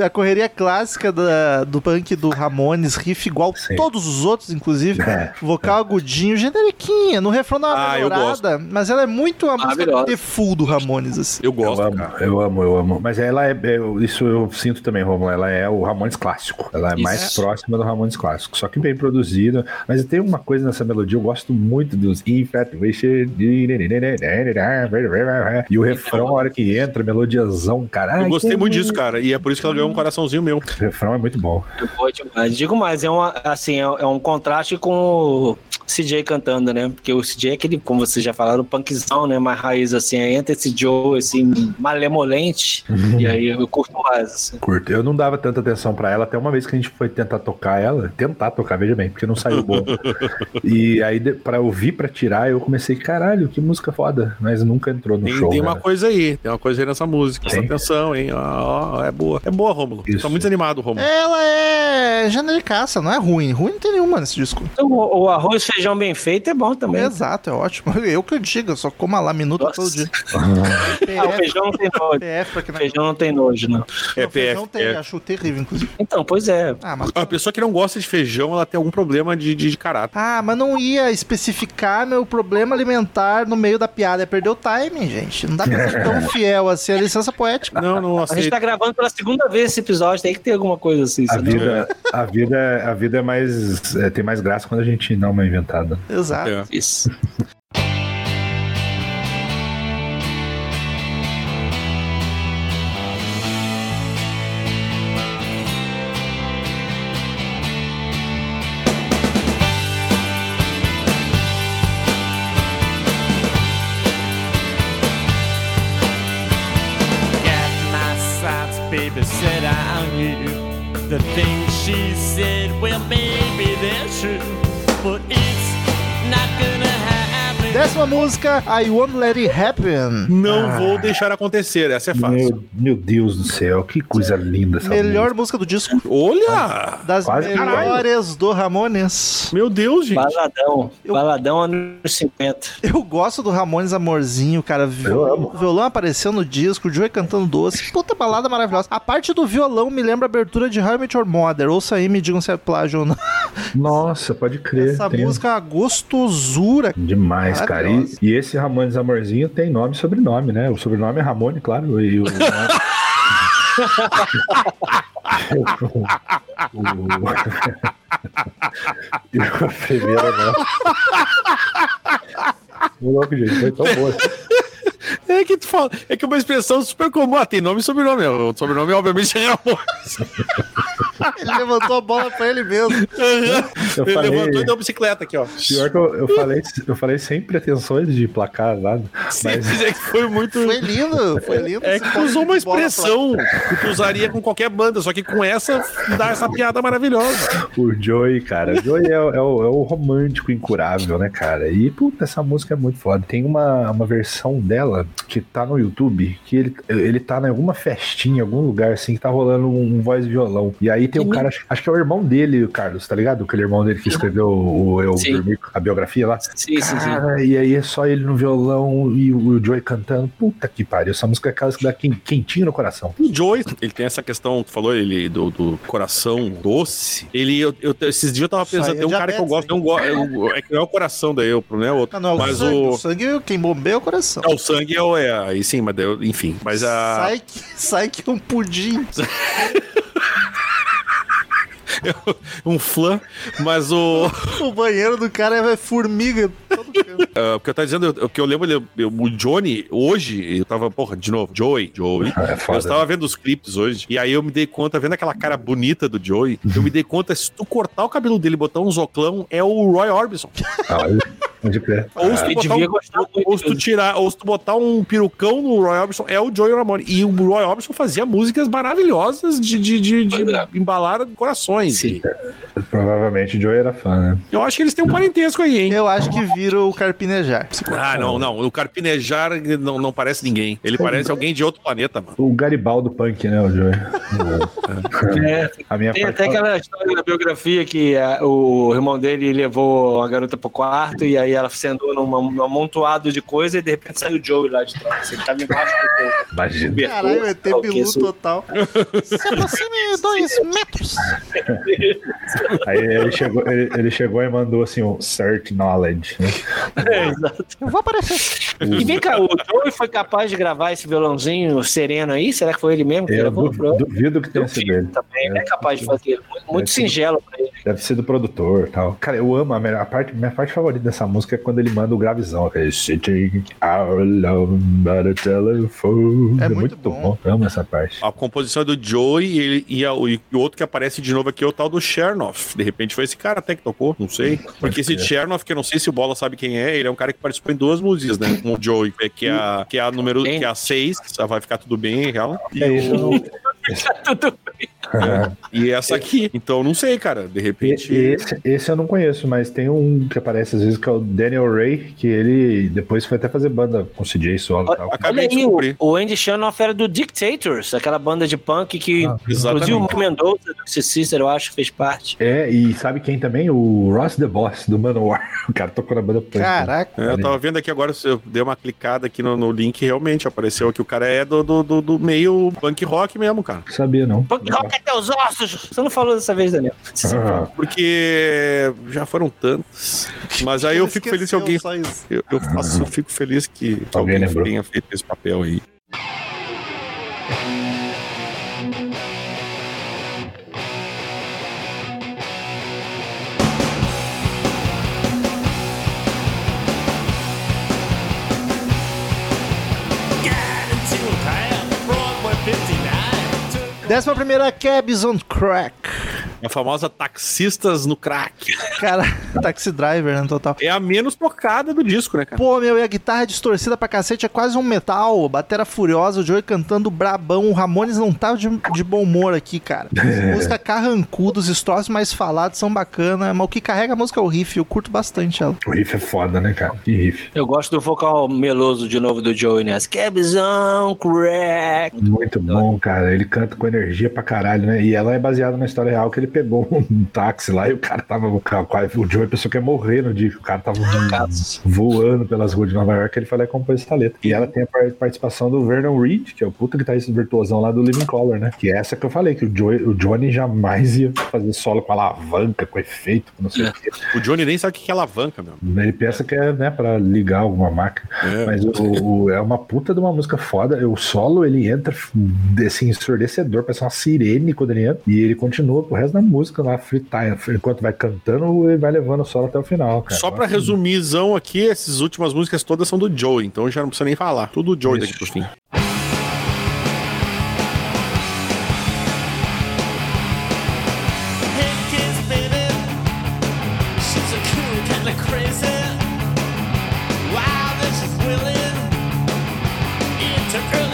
A correria clássica da- do punk do Ramones, riff igual Sim. todos os outros, inclusive. É. Vocal agudinho, generiquinha. No refrão dá uma Ah, eu melhorada, mas ela é muito a música de full do Ramones, assim. Eu Eu gosto, amo, cara. eu amo, eu amo. Mas ela é, é- isso eu sinto também, Romulo. Ela é o Ramones clássico. Ela é Isso. mais próxima do Ramones clássico. Só que bem produzida. Mas tem uma coisa nessa melodia, eu gosto muito dos Infatuation. E o refrão, a hora que entra, melodiazão, cara. Eu gostei muito disso, cara. E é por isso que ela ganhou um coraçãozinho meu. O refrão é muito bom. Demais. Digo mais, é, uma, assim, é, é um contraste com o CJ cantando, né? Porque o CJ é aquele, como vocês já falaram, punkzão, né? Mais raiz, assim, aí entra esse Joe, assim, malemolente, e aí eu curto mais, assim. Curto. Eu não dava tanta atenção pra ela, até uma vez que a gente foi tentar tocar ela, tentar tocar, veja bem, porque não saiu boa. e aí, pra ouvir, pra tirar, eu comecei, caralho, que música foda. Mas nunca entrou no Tem, show. tem né? uma coisa aí, tem uma coisa aí nessa música. Presta atenção, hein? Ó, ó, é boa. É boa, Rômulo. Isso. Tá muito desanimado, Rômulo. Ela é genericaça, não é ruim. Ruim não tem nenhuma nesse disco. Então, o, o arroz feijão bem feito é bom também. Exato, é ótimo. Eu que eu digo, eu só como lá minuto Nossa. todo dia. Ah, o feijão não tem nojo. PF não feijão não tem nojo, não. É Não, feijão tem, é. acho terrível, inclusive. Então, pois é. Ah, mas... A pessoa que não gosta de feijão, ela tem algum problema de, de, de caráter. Ah, mas não ia especificar meu problema alimentar no meio da piada. É perder o timing, gente. Não dá pra ser tão fiel assim. A licença poética. Não, não A gente aceito. tá gravando pela segunda vez esse episódio, tem que ter alguma coisa assim. A vida, a vida, a vida é mais, é, tem mais graça quando a gente dá uma Exato. É. Isso. música, I Won't Let It Happen. Não Ah. vou deixar acontecer, essa é fácil. Meu, meu Deus do céu, que coisa linda essa Melhor música. música do disco. Olha! Das Quase melhores do Ramones. Meu Deus, gente. Baladão. Eu- Baladão anos 50. Eu gosto do Ramones Amorzinho, cara. Viol- amo. O violão apareceu no disco, o Joey cantando doce. Puta balada maravilhosa. A parte do violão me lembra a abertura de How I Met Your Mother. Ouça aí, me digam se é plágio ou não. Nossa, pode crer. Essa tem- música é uma gostosura. Demais, cara. E. e esse Ramones Amorzinho tem nome e sobrenome, né? O sobrenome é Ramone, claro. E o. E a primeira. Ô, louco, gente, foi tão boa. É que tu fala, é que é uma expressão super comum. Ah, tem nome e sobrenome. O sobrenome, obviamente, é amor. Ele levantou a bola pra ele mesmo. Eu Ele falei- levantou e deu uma bicicleta aqui, ó. Pior que eu, eu falei, eu falei sem pretensões de placar nada. Sim, Mas é que foi muito. Foi lindo, foi lindo. É que tu usou uma expressão que tu usaria com qualquer banda, só que com essa dá essa piada maravilhosa. o Joey, cara, o Joey é, o- é o, é o romântico incurável, né, cara? E, puta, essa música é muito foda. Tem uma, uma versão dela que tá no YouTube, que ele, ele tá em alguma festinha, em algum lugar, assim, que tá rolando um, voz e violão. E aí tem um cara, acho, acho que é o irmão dele, o Carlos, tá ligado? Aquele irmão dele que escreveu o, Eu Sim. Dormi, a biografia lá. Sim, sim, sim. Cara, e aí é só ele no violão e o, o Joey cantando. Puta que pariu, essa música é aquela que dá quen- quentinho no coração. O Joey, ele tem essa questão, tu falou ele do, do coração doce. Ele, eu, eu- esses dias eu tava pensando, é tem um cara que eu gosto, tem um é, o- é que não é o coração daí, o problema é outro. Ah, não, mas o sangue, o, o sangue, quem bombeia é o coração. Ah, o sangue é, o- é aí sim, mas eu- enfim, mas a Sai, que, sai que é um pudim. um flan, mas o O banheiro do cara é formiga. Todo canto. ah, o que eu tava dizendo, o que eu lembro, eu- o Johnny hoje, eu tava, porra, de novo, Joey, Joey. É foda. Eu estava vendo os clipes hoje, e aí eu me dei conta, vendo aquela cara bonita do Joey, eu me dei conta, se tu cortar o cabelo dele e botar um zoclão, é o Roy Orbison. Ah, pode crer. Ou se tu um, ou, se tirar, ou se tu botar um perucão no Roy Orbison, é o Joey Ramone. E o Roy Orbison fazia músicas maravilhosas de, de, de, de embalar corações. Sim. E Provavelmente o Joey era fã, né? Eu acho que eles têm um parentesco aí, hein? Eu acho que vira o carpinejar. Ah, não, não. O Carpinejar não, não parece ninguém. Ele parece alguém de outro planeta, mano. O Garibaldo Punk, né, o Joey? É, A minha tem até aquela história da biografia que ah, o irmão dele levou a garota pro quarto e aí ela sentou numa- num amontoado de coisa e de repente saiu o Joey lá de trás. Ele tava embaixo do Imagina. Caralho, vai ter sei lá o que, bilu isso- total. Se aproxime dois metros. Aí ele chegou, ele, ele chegou e mandou assim um cert knowledge, né? É, exato. Eu vou aparecer. E vem cá, o Joey foi capaz de gravar esse violãozinho sereno aí? Será que foi ele mesmo que Eu gravou? du- duvido que tenha sido ele. também, ele é capaz de fazer. Muito, muito É, singelo pra ele. Deve ser do produtor e tal. Cara, eu amo a, melhor- a parte, minha parte favorita dessa música é quando ele manda o gravizão, aquele sitting alone by the telephone. É muito bom. Eu amo essa parte. A composição é do Joey e, ele, e, a- e o outro que aparece de novo aqui é o tal do Chernoff. De repente foi esse cara até que tocou, não sei. Porque esse. Chernoff, que eu não sei se o Bola sabe quem é, ele é um cara que participou em duas músicas, né? Com o Joey, que é a, que é a número, que é a 6, vai ficar tudo bem, real. E, É isso. o- Tudo bem. E essa aqui. Então, não sei, cara. De repente. e esse, esse eu não conheço, mas tem um que aparece às vezes que é o Daniel Ray, que ele depois foi até fazer banda com CJ solo e tal. Acabei Olha de descobrir. o, o Andy Shanoff era do Dictators, aquela banda de punk que, Ah, inclusive, o. Mendoza, do Cícero, eu acho, fez parte. É, e sabe quem também? O Ross The Boss, do Manowar. O cara tocou na banda punk. Caraca. É, eu tava vendo aqui agora, eu dei uma clicada aqui no, no link realmente apareceu que o cara é do, do, do, do meio punk rock mesmo, cara. Sabia, não. Punk rock até os ossos! Você não falou dessa vez, Daniel. Ah, Porque já foram tantos. Mas aí eu fico feliz se alguém. Eu, eu faço, eu fico feliz que Alguém alguém, tenha feito esse papel aí. Décima primeira, Cabs on Crack. A famosa Taxistas no Crack. Cara, Taxi Driver, né, total. É a menos tocada do disco, né, cara? Pô, meu, e a guitarra distorcida pra cacete é quase um metal. Batera furiosa, o Joey cantando brabão. O Ramones não tá de, de bom humor aqui, cara. música carrancuda, os troços mais falados são bacana, mas o que carrega a música é o riff. Eu curto bastante ela. o riff é foda, né, cara? Que riff. Eu gosto do vocal meloso de novo do Joey nessa. Cabzão, crack. Muito bom, cara. Ele canta com energia pra caralho, né? E ela é baseada na história real que ele pegou um táxi lá e o cara tava. O Joey pensou que ia morrer no dia que o cara tava voando pelas ruas de Nova York. Ele lá e compôs essa letra. E ela tem a par- participação do Vernon Reed, que é o puta que tá esse virtuosão lá do Living Color, né? Que é essa que eu falei, que o, Joey, o Johnny jamais ia fazer solo com alavanca, com efeito, com não sei o quê. O Johnny nem sabe o que é alavanca, meu. Ele pensa que é, né, pra ligar alguma máquina. É. Mas o, o- é uma puta de uma música foda. O solo, ele entra assim, ensurdecedor, parece uma sirene quando ele entra. E ele continua pro resto da música lá, fritar. Enquanto vai cantando, ele vai levando o solo até o final, cara. Só pra Nossa, resumizão aqui, essas últimas músicas todas são do Joey, então já não precisa nem falar. Tudo Joey daqui pro fim.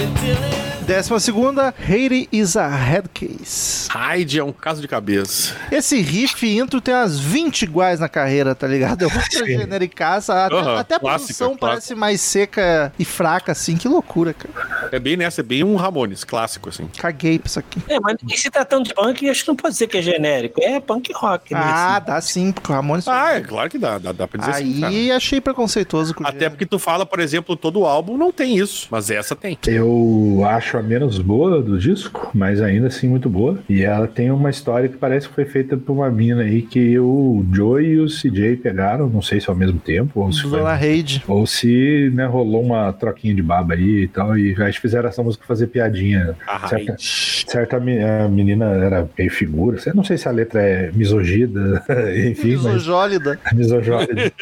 Early dealing. Décima segunda, Haiti is a Head Case. Hyde é um caso de cabeça. Esse riff intro tem umas 20 iguais na carreira, tá ligado? É outra genericaça. Até, até a clássica, produção clássica. parece mais seca e fraca, assim. Que loucura, cara. É bem nessa, é bem um Ramones, clássico, assim. Caguei pra isso aqui. É, mas e se tratando de punk, acho que não pode ser que é genérico. É punk rock, né? Ah, assim. dá sim, porque o Ramones... Ah, é claro que dá, dá, dá pra dizer assim, cara. Aí achei preconceituoso Até gênero. porque tu fala, por exemplo, todo álbum não tem isso, mas essa tem. Eu acho a menos boa do disco, mas ainda assim muito boa. E ela tem uma história que parece que foi feita por uma mina aí que o Joey e o CJ pegaram, não sei se ao mesmo tempo, ou se, foi- Raid. ou se né, rolou uma troquinha de baba aí e tal, e aí fizeram essa música fazer piadinha. A Certa, certa a menina era meio figura, eu não sei se a letra é misogida, enfim, mas Misojólida. Misogólida.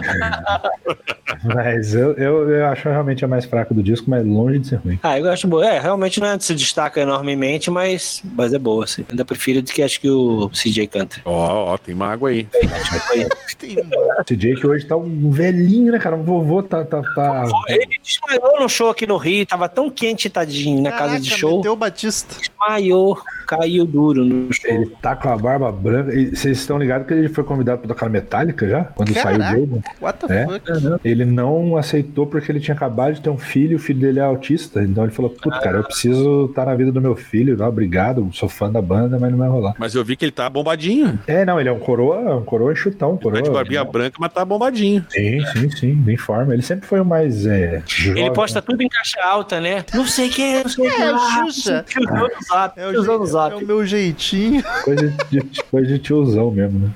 mas eu, eu, eu acho realmente a mais fraca do disco, mas longe de ser ruim. Ah, eu acho boa. É, realmente não é, se destaca enormemente, mas, mas é boa. Assim. Ainda prefiro do que acho que o CJ canta. Ó, ó, tem mágoa aí. Tem uma- CJ que hoje tá um velhinho, né, cara? Um vovô tá. tá, tá... Ele desmaiou no show aqui no Rio, tava tão quente, tadinho, na casa de show. meteu o Batista. Desmaiou, caiu duro no show. Ele tá com a barba branca. E vocês estão ligados que ele foi convidado pra tocar Metallica já? Quando Caraca. saiu dele? What the É? fuck? Ele não aceitou porque ele tinha acabado de ter um filho, o filho dele é autista. Então ele falou: Putz, cara, eu preciso estar na vida do meu filho. Não, obrigado, sou fã da banda, mas não vai rolar. Mas eu vi que ele tá bombadinho. É, não, ele é um coroa, um coroa enxutão. Tá Coroa, de barbinha branca, mas tá bombadinho. Sim, sim, sim, bem forma. Ele sempre foi o mais. É, jovem. Ele posta tudo em caixa alta, né? Não sei quem, não sei quem. É, lá, Xuxa. No zap, É o, usou no zap. é o meu jeitinho. Coisa de, coisa de tiozão mesmo, né?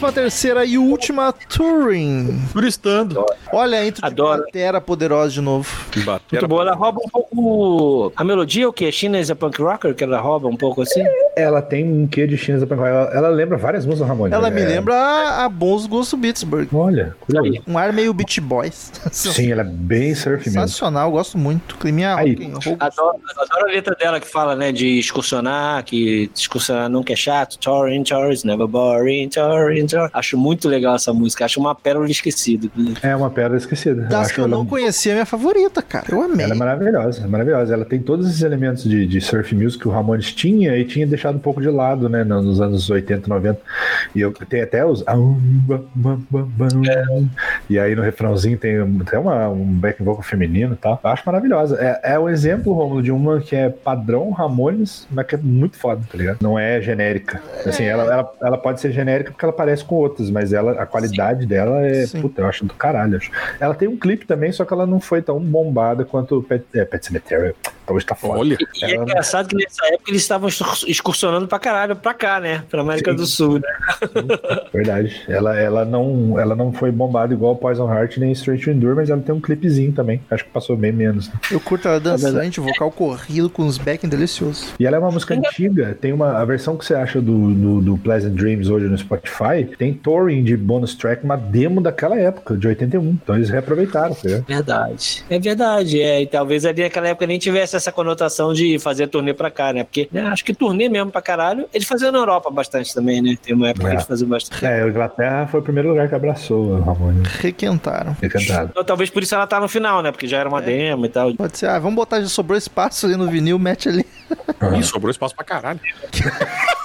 Décima terceira e última, Touring. Turistando. Olha de Adoro. Batera poderosa de novo. Batera. Muito boa, ela rouba um pouco. A melodia, o que? China is a punk rocker, que ela rouba um pouco assim? Ela tem um quê de China ela, ela lembra várias músicas do Ramones. Ela né? me lembra a, a Bons Gosto Pittsburgh. Olha, curioso. Um ar meio Beach Boys. Sim, ela é bem surf mesmo. Sensacional, gosto muito. Climinha Aí. rock. Adoro, adoro a letra dela que fala, né, de excursionar, que excursionar nunca é chato, touring, tours, never boring, touring, tour. Acho muito legal essa música, acho uma pérola esquecida. É uma pedra esquecida. Das que eu ela- não conhecia, é minha favorita, cara. Eu amei. Ela é maravilhosa, é maravilhosa. Ela tem todos esses elementos de, de surf music que o Ramones tinha e tinha deixado um pouco de lado, né, no- nos anos 80, 90. E eu tem até os. E aí no refrãozinho tem até uma, um back vocal feminino e tal. Eu acho maravilhosa. É, é o exemplo, Romulo, de uma que é padrão Ramones, mas que é muito foda, tá ligado? Não é genérica. Assim, ela, ela, ela pode ser genérica porque ela parece com outras, mas ela, a qualidade dela é. Sim. Puta, eu acho do caralho. acho. Ela tem um clipe também, só que ela não foi tão bombada quanto o Pet, é, Pet Cemetery. Hoje tá foda. Olha. E é engraçado que nessa época eles estavam excursionando pra caralho pra cá, né? Pra América Sim. do Sul, né? Verdade. Ela, ela, não, ela não foi bombada igual Poison Heart nem Strange to Endure, mas ela tem um clipezinho também. Acho que passou bem menos. né? Eu curto ela dançante, vocal corrido com uns backing deliciosos. E ela é uma música antiga. Tem uma a versão que você acha do, do, do Pleasant Dreams hoje no Spotify. Tem touring de bonus track, uma demo daquela época, de 81. Então eles reaproveitaram, tá ligado? Verdade. É verdade, é. E talvez ali naquela época nem tivesse essa conotação de fazer turnê pra cá, né? Porque né, acho que turnê mesmo pra caralho, eles faziam na Europa bastante também, né? Tem uma época É. que eles faziam bastante. É, a Inglaterra foi o primeiro lugar que abraçou o Ramone. Requentaram. Recantado. Então, talvez por isso ela tá no final, né? Porque já era uma demo e tal. Pode ser, ah, vamos botar, já sobrou espaço ali no vinil, mete ali. Ih, sobrou espaço pra caralho.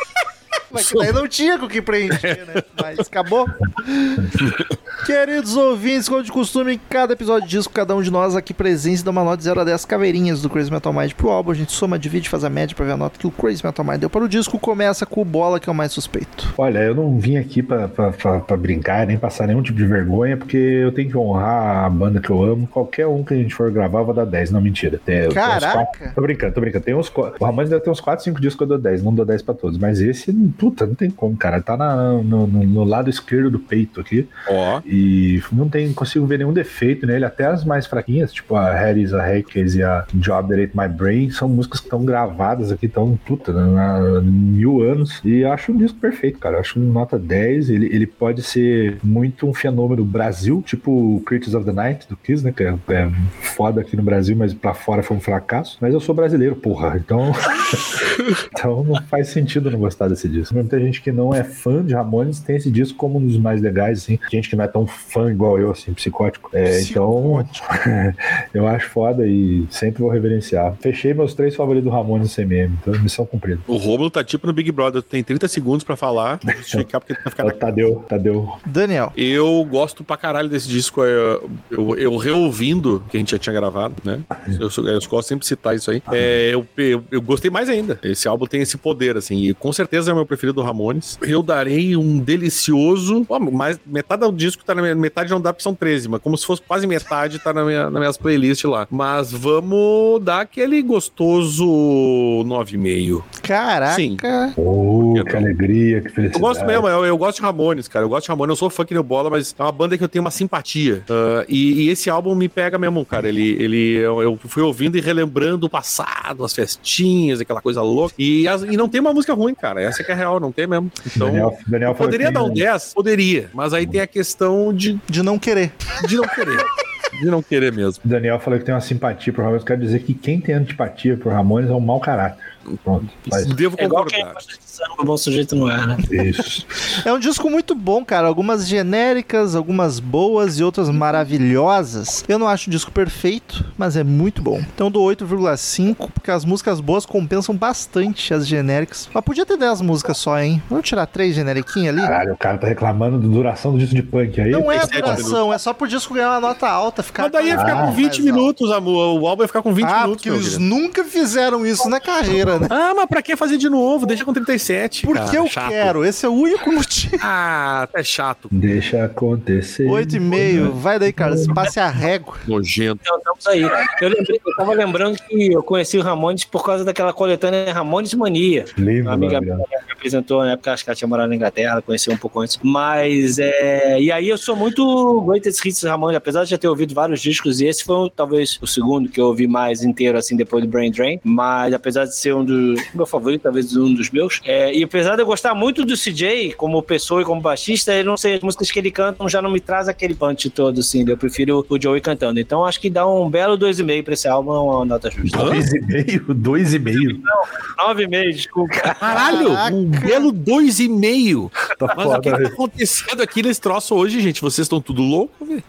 Mas que daí não tinha com o que preencher, né? Mas acabou. Queridos ouvintes, como de costume, em cada episódio disso, cada um de nós aqui presente dá uma nota de 0 a 10 caveirinhas do Crazy Metal Mind pro álbum. A gente soma, divide, faz a média pra ver a nota que o Crazy Metal Mind deu para o disco. Começa com o Bola, que é o mais suspeito. Olha, eu não vim aqui pra, pra, pra, pra brincar, nem passar nenhum tipo de vergonha, porque eu tenho que honrar a banda que eu amo. Qualquer um que a gente for gravar, eu vou dar 10. Não, mentira. Tem, Caraca! quatro- Tô brincando, tô brincando. Tem uns, o Ramones deve ter uns 4, 5 discos que eu dou 10. Não dou 10 pra todos. Mas esse, puta, não tem como, cara. Tá na- no, no- lado esquerdo do peito aqui. Ó. E não tem, consigo ver nenhum defeito nele, até as mais fraquinhas, tipo a Harry's, a Hackers e a Job That My Brain, são músicas que estão gravadas aqui, estão, puta, há mil anos. E acho um disco perfeito, cara. Eu acho um nota 10. Ele, ele pode ser muito um fenômeno Brasil, tipo o Critics of the Night do Kiss, né? Que é, é foda aqui no Brasil, mas pra fora foi um fracasso. Mas eu sou brasileiro, porra. Então. então não faz sentido não gostar desse disco. Muita gente que não é fã de Ramones tem esse disco como um dos mais legais, assim. Gente que não é tão fã igual eu, assim, psicótico. É, então, eu acho foda e sempre vou reverenciar. Fechei meus três favoritos do Ramones no CMM, então missão cumprida. O Romulo tá tipo no Big Brother, tem 30 segundos pra falar, vou justificar porque ele vai ficar É na o Tadeu, Tadeu. Daniel. Eu gosto pra caralho desse disco. Eu, eu, eu reouvindo, que a gente já tinha gravado, né? Eu, eu gosto sempre de citar isso aí. É, eu, eu, eu gostei mais ainda. Esse álbum tem esse poder, assim. E com certeza é o meu preferido do Ramones. Eu darei um delicioso. Ó, mais, metade do disco tá na minha. Metade não dá porque são 13, mas como se fosse quase metade, tá na minha, nas minhas playlists lá. Mas vamos dar aquele gostoso 9,5. Caraca. Sim. Oh, Eu que não. alegria, que Eu felicidade. gosto mesmo, eu, eu gosto de Ramones, cara. Eu gosto de Ramones, eu sou fã que o bola, mas é uma banda que eu tenho uma simpatia. Ah, e, e esse álbum me pega mesmo, cara. Ele, ele, eu, eu fui ouvindo e relembrando o passado, as festinhas, aquela coisa louca. E, as- e não tem uma música ruim, cara. Essa que é real, não tem mesmo. Então. Daniel, Daniel Poderia dar um tem- 10? Poderia. Mas aí tem a questão de, De não querer. de não querer. de não querer mesmo. Daniel falou que tem uma simpatia por Ramones. Quero dizer que quem tem antipatia por Ramones é um mau caráter. Pronto, faz Devo É concordar. gosta de samba, bom sujeito no ar, né? isso. É um disco muito bom, cara. Algumas genéricas, algumas boas e outras maravilhosas. Eu não acho o disco perfeito, mas é muito bom. Então do 8,5, porque as músicas boas compensam bastante as genéricas. Mas podia ter 10 músicas só, hein? Vamos tirar três generiquinhas ali? Caralho, o cara tá reclamando da duração do disco de punk aí. Não é a duração, é só pro disco ganhar uma nota alta, ficar. Mas daí ia ficar Ah, com 20 mais minutos, amor. O álbum ia ficar com 20 Ah, minutos. porque eles querido. nunca fizeram isso na carreira, né? Ah, mas pra que fazer de novo? Deixa com 37. Porque cara. eu Chato. quero, esse é o único motivo. Ah, é chato. Deixa acontecer. 8,5, vai daí, Carlos, passe a régua. Nojento. Então, estamos aí. Eu, lembrei, eu tava lembrando que eu conheci o Ramones por causa daquela coletânea Ramones Mania. Lindo, Uma amiga minha me apresentou na época, acho que ela tinha morado na Inglaterra, ela conheceu um pouco antes. Mas, é. E aí eu sou muito greatest hits do Ramones, apesar de já ter ouvido vários discos, e esse foi talvez o segundo que eu ouvi mais inteiro, assim, depois do Brain Drain. Mas apesar de ser um dos. meu favorito, talvez um dos meus. É, e apesar de eu gostar muito do CJ, como pessoa e como baixista, eu não sei, as músicas que ele canta já não me traz aquele punch todo, assim. Eu prefiro o Joey cantando. Então acho que dá um belo 2,5 pra esse álbum, uma nota justa. Dois e meio, dois e meio. 9,5, desculpa. Caralho, um belo dois e meio. Tá Mas o que tá acontecendo aqui nesse troço hoje, gente? Vocês estão tudo louco, velho?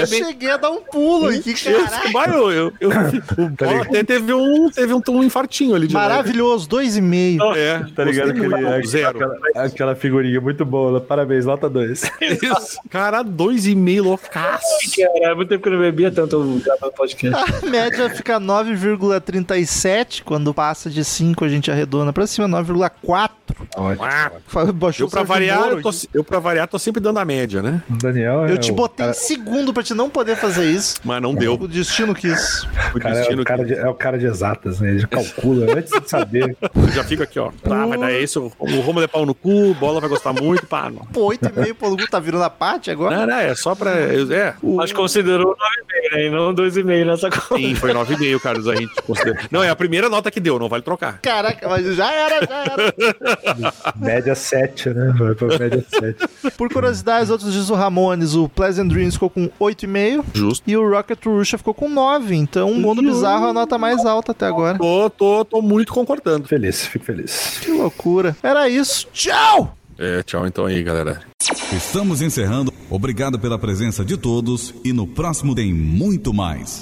Eu cheguei a dar um pulo aqui, Eu, caralho. Eu, eu, eu, o Bola até teve um, teve um, um infartinho ali de Maravilhoso, 2,5. Leve. É, Tá ligado aquele, muito. Zero. Aquela, aquela figurinha muito boa. Parabéns, nota 2. Isso. Cara, dois e meio loucaço. Cara, muito tempo que eu não bebia tanto gravando podcast. A média fica 9,37. Quando passa de 5, a gente arredonda pra cima, 9,4. Ótimo. Ah, Fa- Baixou Eu pra, variar, eu, tô, eu pra variar, tô sempre dando a média, né? O Daniel é Eu te o botei cara- em segundo pra te não poder fazer isso. Mas não deu. O destino quis. O cara é, destino o cara de, é o cara de exatas, né? Ele já calcula antes de saber. Eu já fica aqui, ó. Tá, vai dar isso. O Romulo é pau no cu, bola vai gostar muito, pá. Não, Pô, 8,5 pelo Gu tá virando a parte agora? não, não, é só pra. É, Mas considerou 9,5, né? E não 2,5 nessa conta. sim, foi 9,5, Carlos. A gente considera. Não, é a primeira nota que deu, não vale trocar. Caraca, mas já era, já era. Média 7, né? Vai pra média 7. Por curiosidade, outros dias o Ramones, o Pleasant Dreams ficou com 8,5 Justo. e o Rocket Russia ficou com 9. Então, o Mundo Bizarro é a nota mais alta até agora. Tô, tô, tô muito concordando. Feliz, fico feliz. Que loucura. Era isso. Tchau! É, tchau então aí, galera. Estamos encerrando. Obrigado pela presença de todos e no próximo tem muito mais.